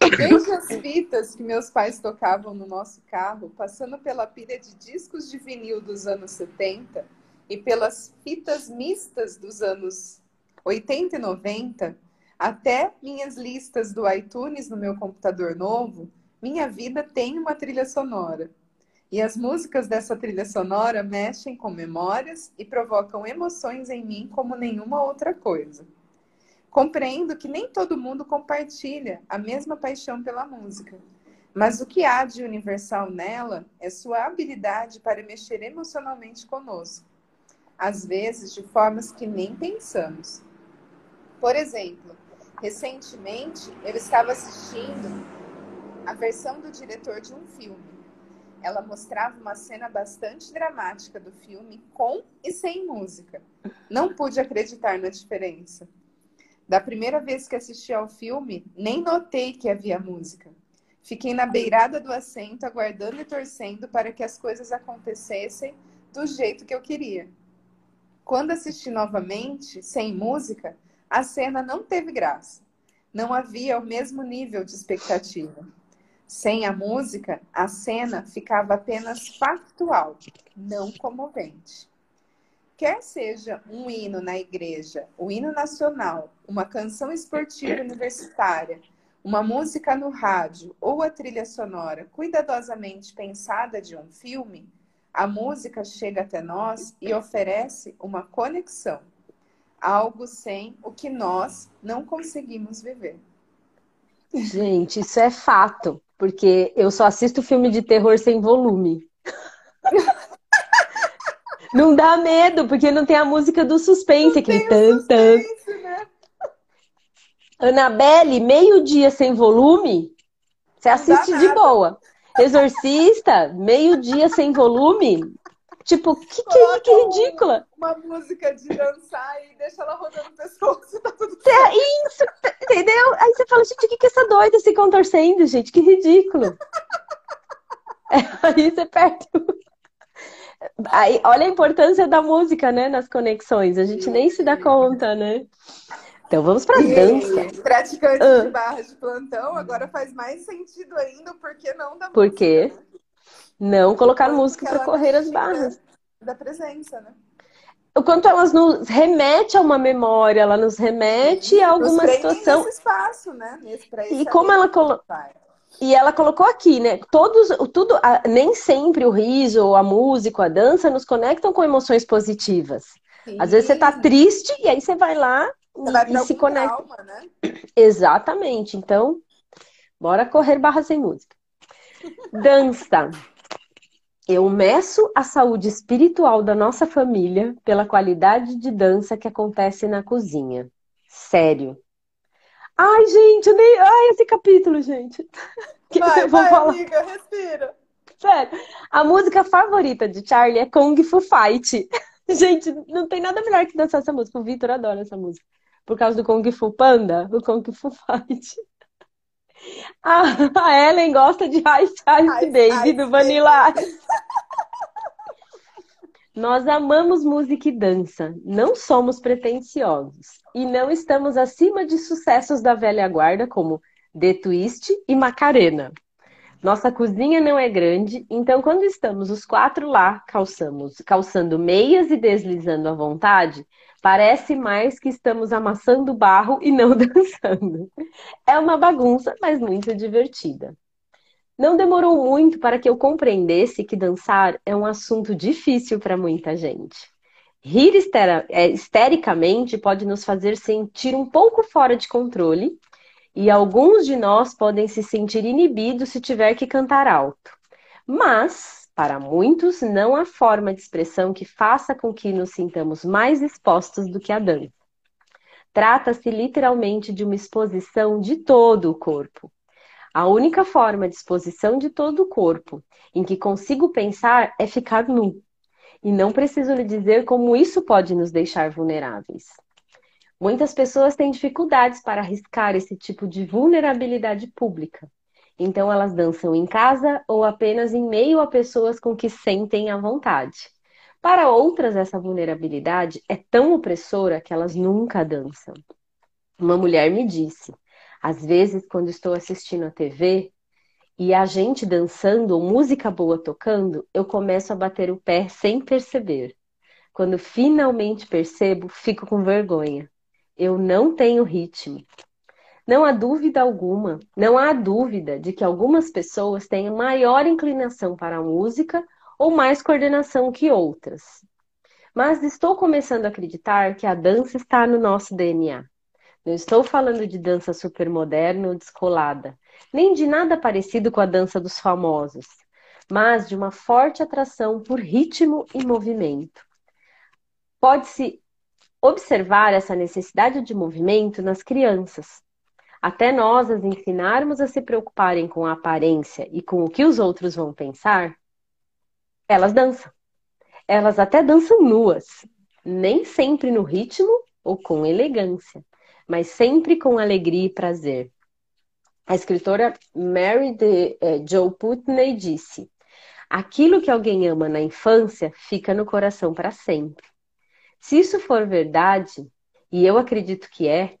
Desde as fitas que meus pais tocavam no nosso carro, passando pela pilha de discos de vinil dos anos 70 e pelas fitas mistas dos anos 80 e 90, até minhas listas do iTunes no meu computador novo, minha vida tem uma trilha sonora. E as músicas dessa trilha sonora mexem com memórias e provocam emoções em mim como nenhuma outra coisa. Compreendo que nem todo mundo compartilha a mesma paixão pela música, mas o que há de universal nela é sua habilidade para mexer emocionalmente conosco, às vezes de formas que nem pensamos. Por exemplo, recentemente eu estava assistindo a versão do diretor de um filme. Ela mostrava uma cena bastante dramática do filme com e sem música. Não pude acreditar na diferença. Da primeira vez que assisti ao filme, nem notei que havia música. Fiquei na beirada do assento, aguardando e torcendo para que as coisas acontecessem do jeito que eu queria. Quando assisti novamente, sem música, a cena não teve graça. Não havia o mesmo nível de expectativa. Sem a música, a cena ficava apenas factual, não comovente quer seja um hino na igreja, o hino nacional, uma canção esportiva universitária, uma música no rádio ou a trilha sonora cuidadosamente pensada de um filme, a música chega até nós e oferece uma conexão, algo sem o que nós não conseguimos viver. Gente, isso é fato, porque eu só assisto filme de terror sem volume. Não dá medo, porque não tem a música do suspense, não aquele tan, tan. Né? Anabelle, meio-dia sem volume, você assiste de boa. Exorcista, meio-dia sem volume. Tipo, que, que, que ridícula. Uma música de dançar e deixa ela rodando o pescoço, tá tudo certo. Isso, entendeu? Aí você fala, gente, o que, que é essa doida se contorcendo, gente? Que ridículo. *laughs* *laughs* Aí você perde Aí, olha a importância da música, né, nas conexões. A gente nem se dá conta, né? Então vamos para dança. Praticante ah. de barra de plantão, agora faz mais sentido ainda, porque não da Por quê? Não colocar Porque música para correr as barras. Da presença, né? O quanto elas nos remete a uma memória, ela nos remete a alguma situação. Nesse espaço, né? Nesse, e como ela colocou. E ela colocou aqui, né? Todos, tudo, nem sempre o riso, a música, a dança nos conectam com emoções positivas. Sim. Às vezes você tá triste e aí você vai lá você vai e se conecta. Calma, né? *clears throat* Exatamente. Então, bora correr barra sem música. Dança. Eu meço a saúde espiritual da nossa família pela qualidade de dança que acontece na cozinha. Sério. Ai, gente, nem. Ai, esse capítulo, gente. *laughs* Vai, vai, falar? amiga, respira. Sério. A música favorita de Charlie é Kung Fu Fight. *laughs* Gente, não tem nada melhor que dançar essa música. O Victor adora essa música. Por causa do Kung Fu Panda, do Kung Fu Fight. *laughs* A Ellen gosta de Ice Ice Baby do Vanilla Ice. Nós amamos música e dança, não somos pretensiosos e não estamos acima de sucessos da velha guarda como The Twist e Macarena. Nossa cozinha não é grande, então quando estamos os quatro lá calçamos, calçando meias e deslizando à vontade, parece mais que estamos amassando barro e não *laughs* dançando. É uma bagunça, mas muito divertida. Não demorou muito para que eu compreendesse que dançar é um assunto difícil para muita gente. Rir é, histericamente pode nos fazer sentir um pouco fora de controle, e alguns de nós podem se sentir inibidos se tiver que cantar alto. Mas, para muitos, não há forma de expressão que faça com que nos sintamos mais expostos do que a dança. Trata-se literalmente de uma exposição de todo o corpo. A única forma de exposição de todo o corpo em que consigo pensar é ficar nu. E não preciso lhe dizer como isso pode nos deixar vulneráveis. Muitas pessoas têm dificuldades para arriscar esse tipo de vulnerabilidade pública. Então elas dançam em casa ou apenas em meio a pessoas com que sentem à vontade. Para outras, essa vulnerabilidade é tão opressora que elas nunca dançam. Uma mulher me disse: Às vezes, quando estou assistindo a TV e a gente dançando ou música boa tocando, eu começo a bater o pé sem perceber. Quando finalmente percebo, fico com vergonha. Eu não tenho ritmo. Não há dúvida alguma, não há dúvida de que algumas pessoas têm maior inclinação para a música ou mais coordenação que outras. Mas estou começando a acreditar que a dança está no nosso DNA. Não estou falando de dança supermoderna ou descolada, nem de nada parecido com a dança dos famosos, mas de uma forte atração por ritmo e movimento. Pode-se observar essa necessidade de movimento nas crianças. Até nós as ensinarmos a se preocuparem com a aparência e com o que os outros vão pensar, elas dançam. Elas até dançam nuas, nem sempre no ritmo ou com elegância, mas sempre com alegria e prazer. A escritora Mary de eh, Joe Putney disse: Aquilo que alguém ama na infância fica no coração para sempre. Se isso for verdade, e eu acredito que é,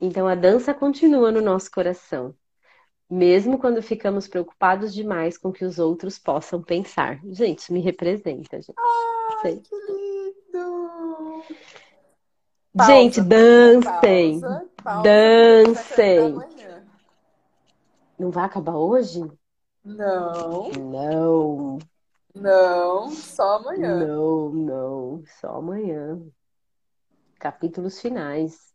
então a dança continua no nosso coração, mesmo quando ficamos preocupados demais com o que os outros possam pensar. Gente, me representa, gente. Ai, que lindo! Pausa, gente, dancem! Pausa, pausa, dancem! Não vai acabar hoje? Não. Não. Não, só amanhã. Não, não, só amanhã. Capítulos finais.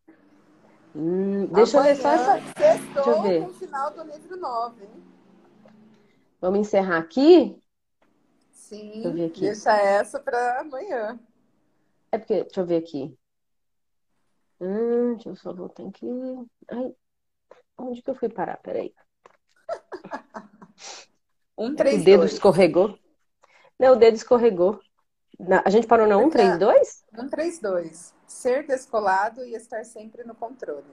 Hum, deixa amanhã, eu ver só essa. Deixa eu ver. o final do livro 9, hein? Vamos encerrar aqui? Sim. Deixa, aqui. deixa essa para amanhã. É porque, deixa eu ver aqui. Hum, deixa eu só voltar aqui. Ai, onde que eu fui parar? Peraí. Um, três, O dedo dois. escorregou. Não, o dedo escorregou. A gente parou na 132? 132. Ser descolado e estar sempre no controle.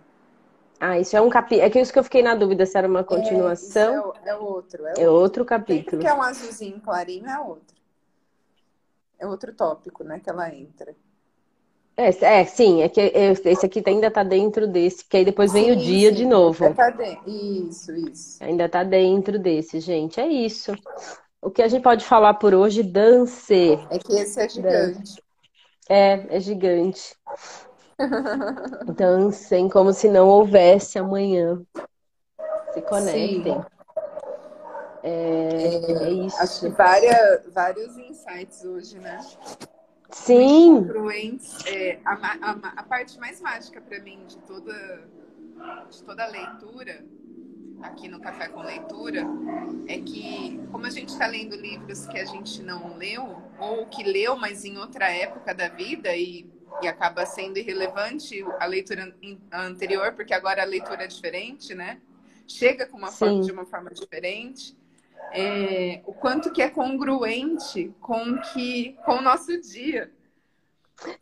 Ah, isso é um capítulo. É que isso que eu fiquei na dúvida se era uma continuação. É, é, outro. É, é outro, capítulo. Sempre que é um azulzinho clarinho, é outro. É outro tópico, né, que ela entra. É, é sim, é que esse aqui ainda tá dentro desse, que aí depois vem sim, o dia sim, de novo. Tá isso, isso. Ainda tá dentro desse, gente. É isso. O que a gente pode falar por hoje, dance. É que esse é gigante. É, é gigante. Dancem como se não houvesse amanhã. Se conectem. É, é, é, isso. Acho que várias, vários insights hoje, né? Sim. É, a, a, a parte mais mágica para mim de toda, de toda a leitura aqui no Café com Leitura é que, como a gente está lendo livros que a gente não leu, ou que leu, mas em outra época da vida, e, e acaba sendo irrelevante a leitura anterior, porque agora a leitura é diferente, né? Chega com uma forma, de uma forma diferente. É, o quanto que é congruente com que com o nosso dia.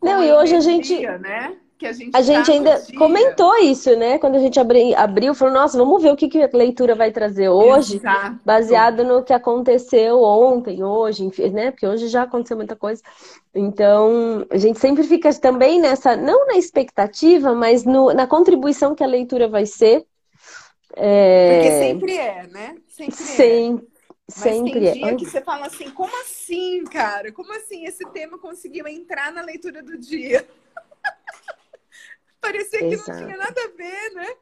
Não, e hoje a gente. Né? que a gente A gente ainda comentou isso, né? Quando a gente abri, abriu, falou, nossa, vamos ver o que, que a leitura vai trazer hoje, Exato. baseado no que aconteceu ontem, hoje, né? Porque hoje já aconteceu muita coisa. Então, a gente sempre fica também nessa, não na expectativa, mas no, na contribuição que a leitura vai ser. É... Porque sempre é, né? Sempre, sempre é. Sempre Mas tem dia é. que você fala assim, como assim, cara? Como assim esse tema conseguiu entrar na leitura do dia? *laughs* Parecia que Exato. não tinha nada a ver, né?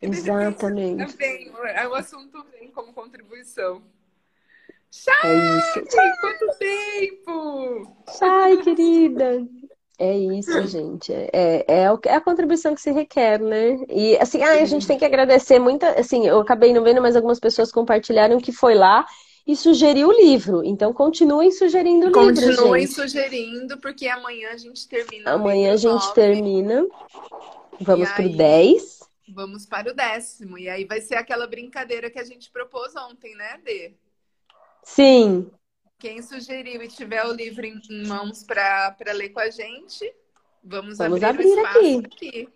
Exatamente. Vem, é o assunto vem como contribuição. Chay, é quanto tempo! Chay, querida! É isso, gente. É, é, é a contribuição que se requer, né? E assim, ah, a gente tem que agradecer muita. Assim, eu acabei não vendo, mas algumas pessoas compartilharam que foi lá e sugeriu o livro. Então, continuem sugerindo o livro, Continuem sugerindo, porque amanhã a gente termina. Amanhã a gente 9. termina. Vamos para o 10. Vamos para o décimo. E aí vai ser aquela brincadeira que a gente propôs ontem, né, Dê? Sim. Quem sugeriu e tiver o livro em mãos para ler com a gente, vamos, vamos abrir, abrir aqui. aqui.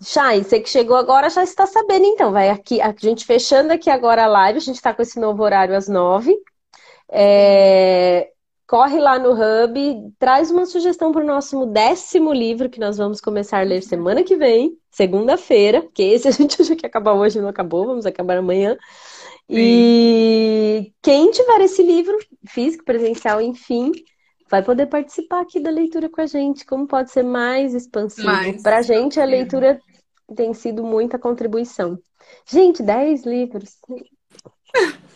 Chay, você que chegou agora já está sabendo, então. Vai aqui, a gente fechando aqui agora a live, a gente está com esse novo horário às nove. É... corre lá no Hub, traz uma sugestão para o nosso décimo livro que nós vamos começar a ler semana que vem, segunda-feira, porque esse a gente *laughs* acha que acabar hoje, não acabou, vamos acabar amanhã. E quem tiver esse livro, físico, presencial, enfim, vai poder participar aqui da leitura com a gente. Como pode ser mais expansivo? Para a gente, a leitura tem sido muita contribuição. Gente, 10 livros. *laughs*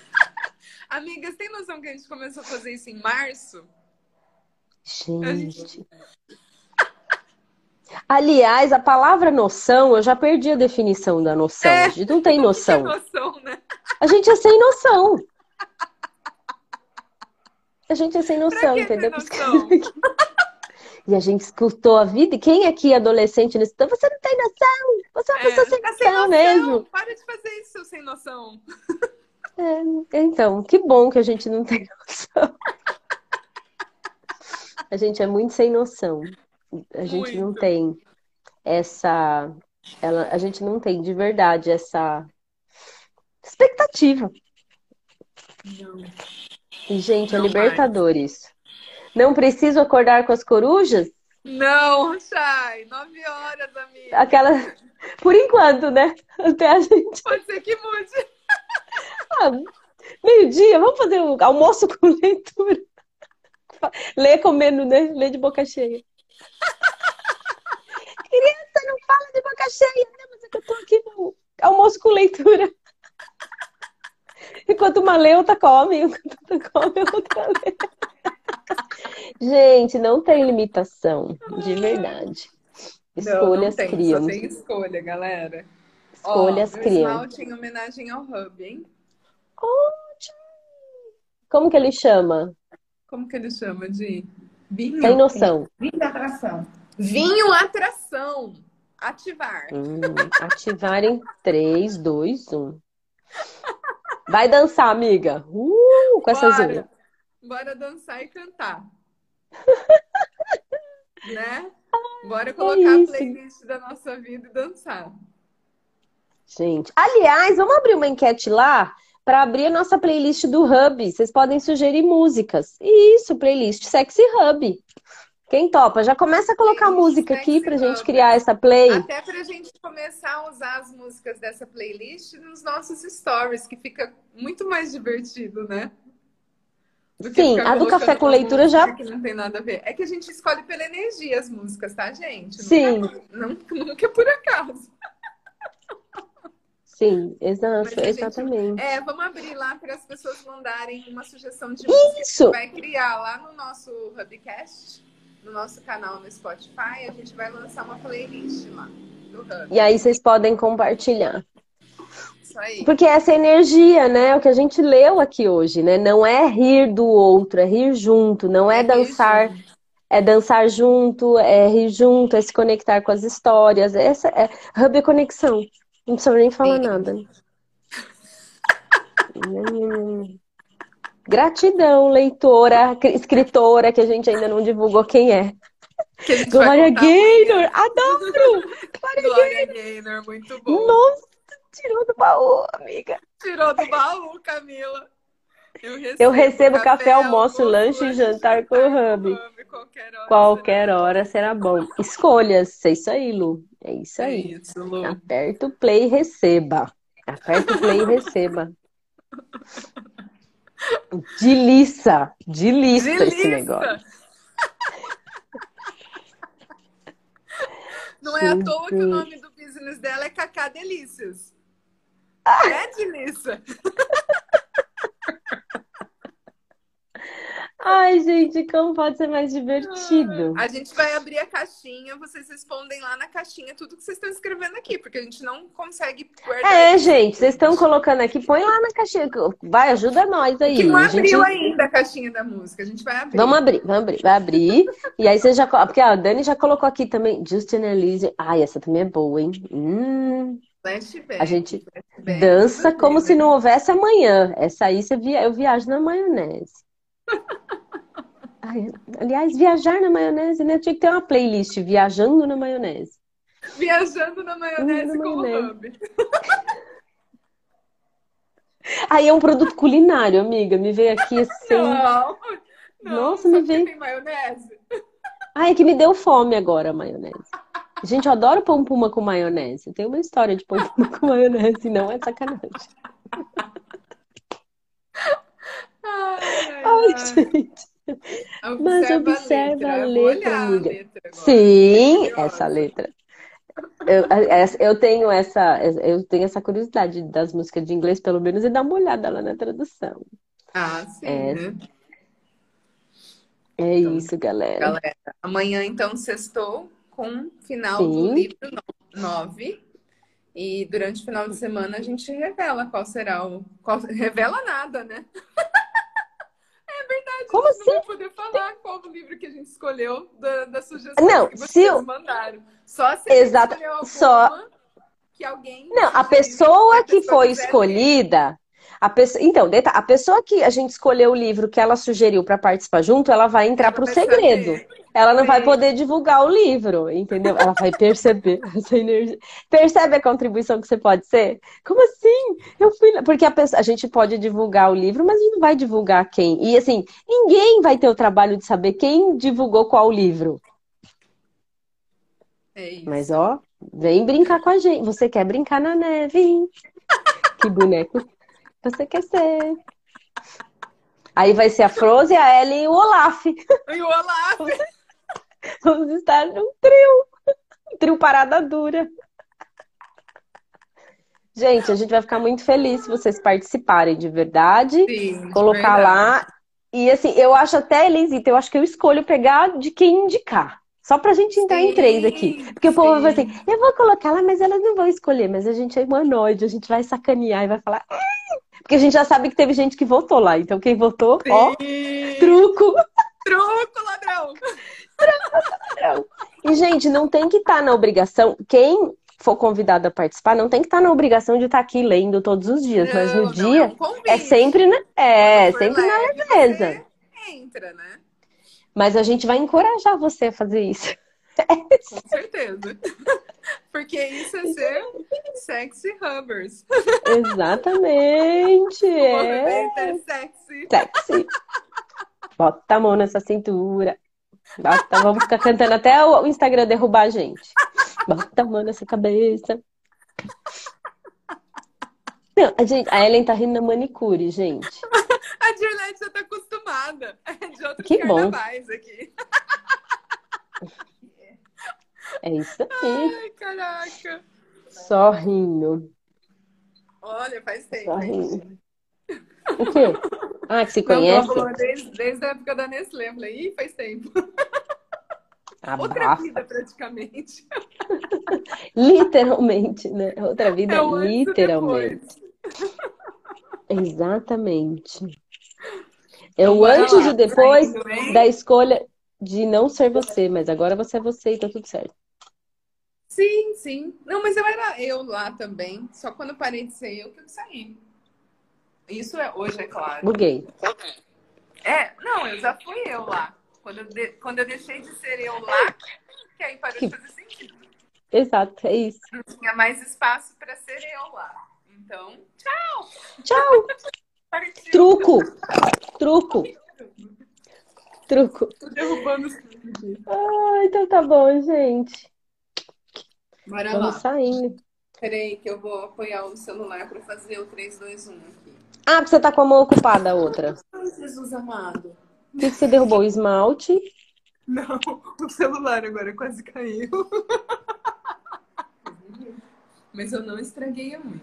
Amigas, tem noção que a gente começou a fazer isso em março? Gente. *laughs* Aliás, a palavra noção, eu já perdi a definição da noção. É, a gente não tem noção. *laughs* Não tem noção né? A gente é sem noção. A gente é sem noção, entendeu? Noção? E a gente escutou a vida. E quem aqui é adolescente nesse então você não tem noção! Você é uma é, pessoa sem, tá noção, sem noção mesmo. Para de fazer isso, sem noção. É, então, que bom que a gente não tem *laughs* noção. A gente é muito sem noção. A gente muito. não tem essa. Ela, a gente não tem de verdade essa expectativa. Não. E, gente, é não é Libertadores. Mais. Não preciso acordar com as corujas? Não, Chay, nove horas, amiga. Aquela. Por enquanto, né? Até a gente. Pode ser que mude. Ah, Meio-dia, vamos fazer um almoço com leitura. Ler comendo, né? Ler de boca cheia. Criança, não fala de boca cheia, né? Mas é que eu tô aqui no almoço com leitura. Enquanto uma lê, outra come. *laughs* Enquanto outra come, outra lê. Gente, não tem limitação, de verdade. Escolhas não, não tem, criam. Só tem escolha, galera. Escolhas Ó, criam. Esmalte em homenagem ao Hub, hein? Como que ele chama? Como que ele chama de vinho? Tem noção. Vinho atração. Vinho atração. Ativar. Hum, ativar em 3, 2, 1. Vai dançar, amiga. Uh, com essas unhas. Bora dançar e cantar. *laughs* né? Bora colocar é a playlist da nossa vida e dançar. Gente, aliás, vamos abrir uma enquete lá para abrir a nossa playlist do Hub. Vocês podem sugerir músicas. Isso, playlist Sexy Hub. Quem topa? Já começa a colocar Sim, música aqui pra gente criar essa play. Até pra gente começar a usar as músicas dessa playlist nos nossos stories, que fica muito mais divertido, né? Sim, a do café com leitura já. Que não tem nada a ver. É que a gente escolhe pela energia as músicas, tá, gente? Sim. Nunca, nunca é por acaso. Sim, exato, exatamente. Gente, é, vamos abrir lá para as pessoas mandarem uma sugestão de música Isso. que vai criar lá no nosso Hubcast, no nosso canal no Spotify. A gente vai lançar uma playlist lá do Hub. E aí vocês podem compartilhar. Porque essa energia, né? O que a gente leu aqui hoje, né? Não é rir do outro, é rir junto, não é, é dançar. É dançar junto, é rir junto, é se conectar com as histórias. Essa é hub é conexão. Não precisa nem falar Sim. nada. *laughs* Gratidão, leitora, escritora, que a gente ainda não divulgou quem é. Glória Gaynor, adoro! Glória, Glória Gaynor, muito bom. Nossa, tirou do baú, amiga. Tirou do baú, Camila. Eu recebo, eu recebo café, café, almoço, lanche e jantar com o Hub. Qualquer hora, qualquer será hora será bom. Escolhas, é isso aí, Lu. É isso aí. É isso, Lu. Aperta o play e receba. Aperta o play e receba. *laughs* Delícia, delícia esse negócio. *laughs* Não é à toa que o nome do business dela é Cacá Delícias. Ah. É, delícia. *laughs* Ai, gente, como pode ser mais divertido? A gente vai abrir a caixinha, vocês respondem lá na caixinha tudo que vocês estão escrevendo aqui, porque a gente não consegue guardar. É, gente, vocês estão colocando aqui, põe lá na caixinha. Vai, ajuda nós aí. Que não abriu gente... ainda a caixinha da música, a gente vai abrir. Vamos abrir, vamos abrir, vai abrir. e aí você já. Porque a Dani já colocou aqui também, Justin Elise. Ai, essa também é boa, hein? Hum. A gente dança como se não houvesse amanhã. Essa aí você via, eu viajo na maionese. Ai, aliás, viajar na maionese, né? Tinha que ter uma playlist Viajando na Maionese. Viajando na maionese com o Hub. Aí é um produto culinário, amiga. Me veio aqui *laughs* assim. Não, Não, Nossa, me veio. Tem maionese? *laughs* Ai, que me deu fome agora a maionese. Gente, eu adoro pão puma com maionese. Tem uma história de pão puma *laughs* com maionese, não é sacanagem. Ai, ai, gente. Observa Mas observa a letra, a letra amiga. A letra Sim, essa letra. Eu, eu, tenho essa, eu tenho essa curiosidade das músicas de inglês, pelo menos, e dar uma olhada lá na tradução. Ah, sim. É, né? é então, isso, galera. Galera, amanhã então sextou com final sim. do livro 9. E durante o final de semana a gente revela qual será o. Qual, revela nada, né? *laughs* verdade, Como a assim? não vai poder falar qual o livro que a gente escolheu da, da sugestão não, que vocês eu... mandaram. Só se Exato. Só que alguém. Não, a pessoa que foi escolhida. A pessoa, então, a pessoa que a gente escolheu o livro que ela sugeriu para participar junto, ela vai entrar para o segredo. Ela não Sim. vai poder divulgar o livro, entendeu? Ela vai perceber *laughs* essa energia. Percebe a contribuição que você pode ser? Como assim? Eu fui Porque a, pessoa, a gente pode divulgar o livro, mas a gente não vai divulgar quem. E assim, ninguém vai ter o trabalho de saber quem divulgou qual livro. É isso. Mas ó, vem brincar com a gente. Você quer brincar na neve? *laughs* que boneco você quer ser? Aí vai ser a Frozen, a Ellie e o Olaf. E o Olaf. *laughs* *laughs* Vamos estar num trio. Um trio parada dura. Gente, a gente vai ficar muito feliz se vocês participarem de verdade. Sim, colocar verdade. lá. E assim, eu acho até, Elisita, eu acho que eu escolho pegar de quem indicar. Só pra gente entrar sim, em três aqui. Porque sim. o povo vai assim, eu vou colocar lá, mas elas não vão escolher. Mas a gente é humanoide, a gente vai sacanear e vai falar. Porque a gente já sabe que teve gente que votou lá. Então quem votou, sim. ó, truco. Truco, ladrão. truco, ladrão. E, gente, não tem que estar tá na obrigação. Quem for convidado a participar, não tem que estar tá na obrigação de estar tá aqui lendo todos os dias. Não, mas no não, dia é, um é sempre na, é, sempre leve, na leveza. Entra, né? Mas a gente vai encorajar você a fazer *laughs* isso. Com certeza. Porque isso é ser sexy hubbers. Exatamente. O é. é sexy. Sexy. Bota a mão nessa cintura. Bota, vamos ficar cantando até o Instagram derrubar a gente. Bota a mão nessa cabeça. Não, a, gente, a Ellen tá rindo na manicure, gente. A Dirlete já tá acostumada. É de outros que carnavais bom. aqui. É isso aí. Ai, caraca. Só rindo. Olha, faz tempo. Só rindo. O quê? Ah, que se *laughs* conhece? Não, não, desde, desde a época da Nestlé. Eu falei, ih, faz tempo. *laughs* Abafa. Outra vida, praticamente. *laughs* literalmente, né? Outra vida, é literalmente. Exatamente. É o antes e depois da escolha de não ser você, mas agora você é você e tá tudo certo. Sim, sim. Não, mas eu era eu lá também. Só quando parei de ser eu que eu saí. Isso é hoje, é claro. Buguei. É, não, eu já fui eu lá. Quando eu, de... quando eu deixei de ser eu lá, que aí parou que... de fazer sentido. Exato, é isso. Não tinha mais espaço para ser eu lá. Então, tchau! Tchau! Truco! Truco! Truco. Tô derrubando os Ah, então tá bom, gente. Bora Vamos lá. saindo. Peraí, que eu vou apoiar o celular para fazer o 3, 2, 1 aqui. Ah, porque você tá com a mão ocupada, a outra. Ai, Jesus amado. O que, que você derrubou? O esmalte? Não, o celular agora quase caiu. Mas eu não estraguei a unha.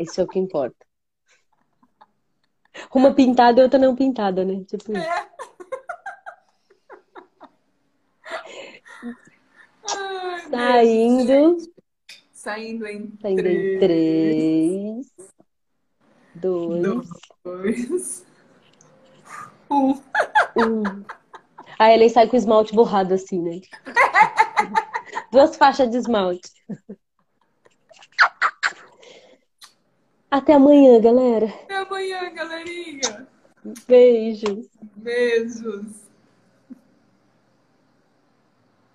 Isso é o que importa. Uma pintada e outra não pintada, né? Tipo... É. Ai, Saindo. Saindo em Saindo três. em três. Dois. Dois. *laughs* Um. Um. A Ellen sai com o esmalte borrado assim, né? *laughs* Duas faixas de esmalte. Até amanhã, galera. Até amanhã, galerinha. Beijos. Beijos.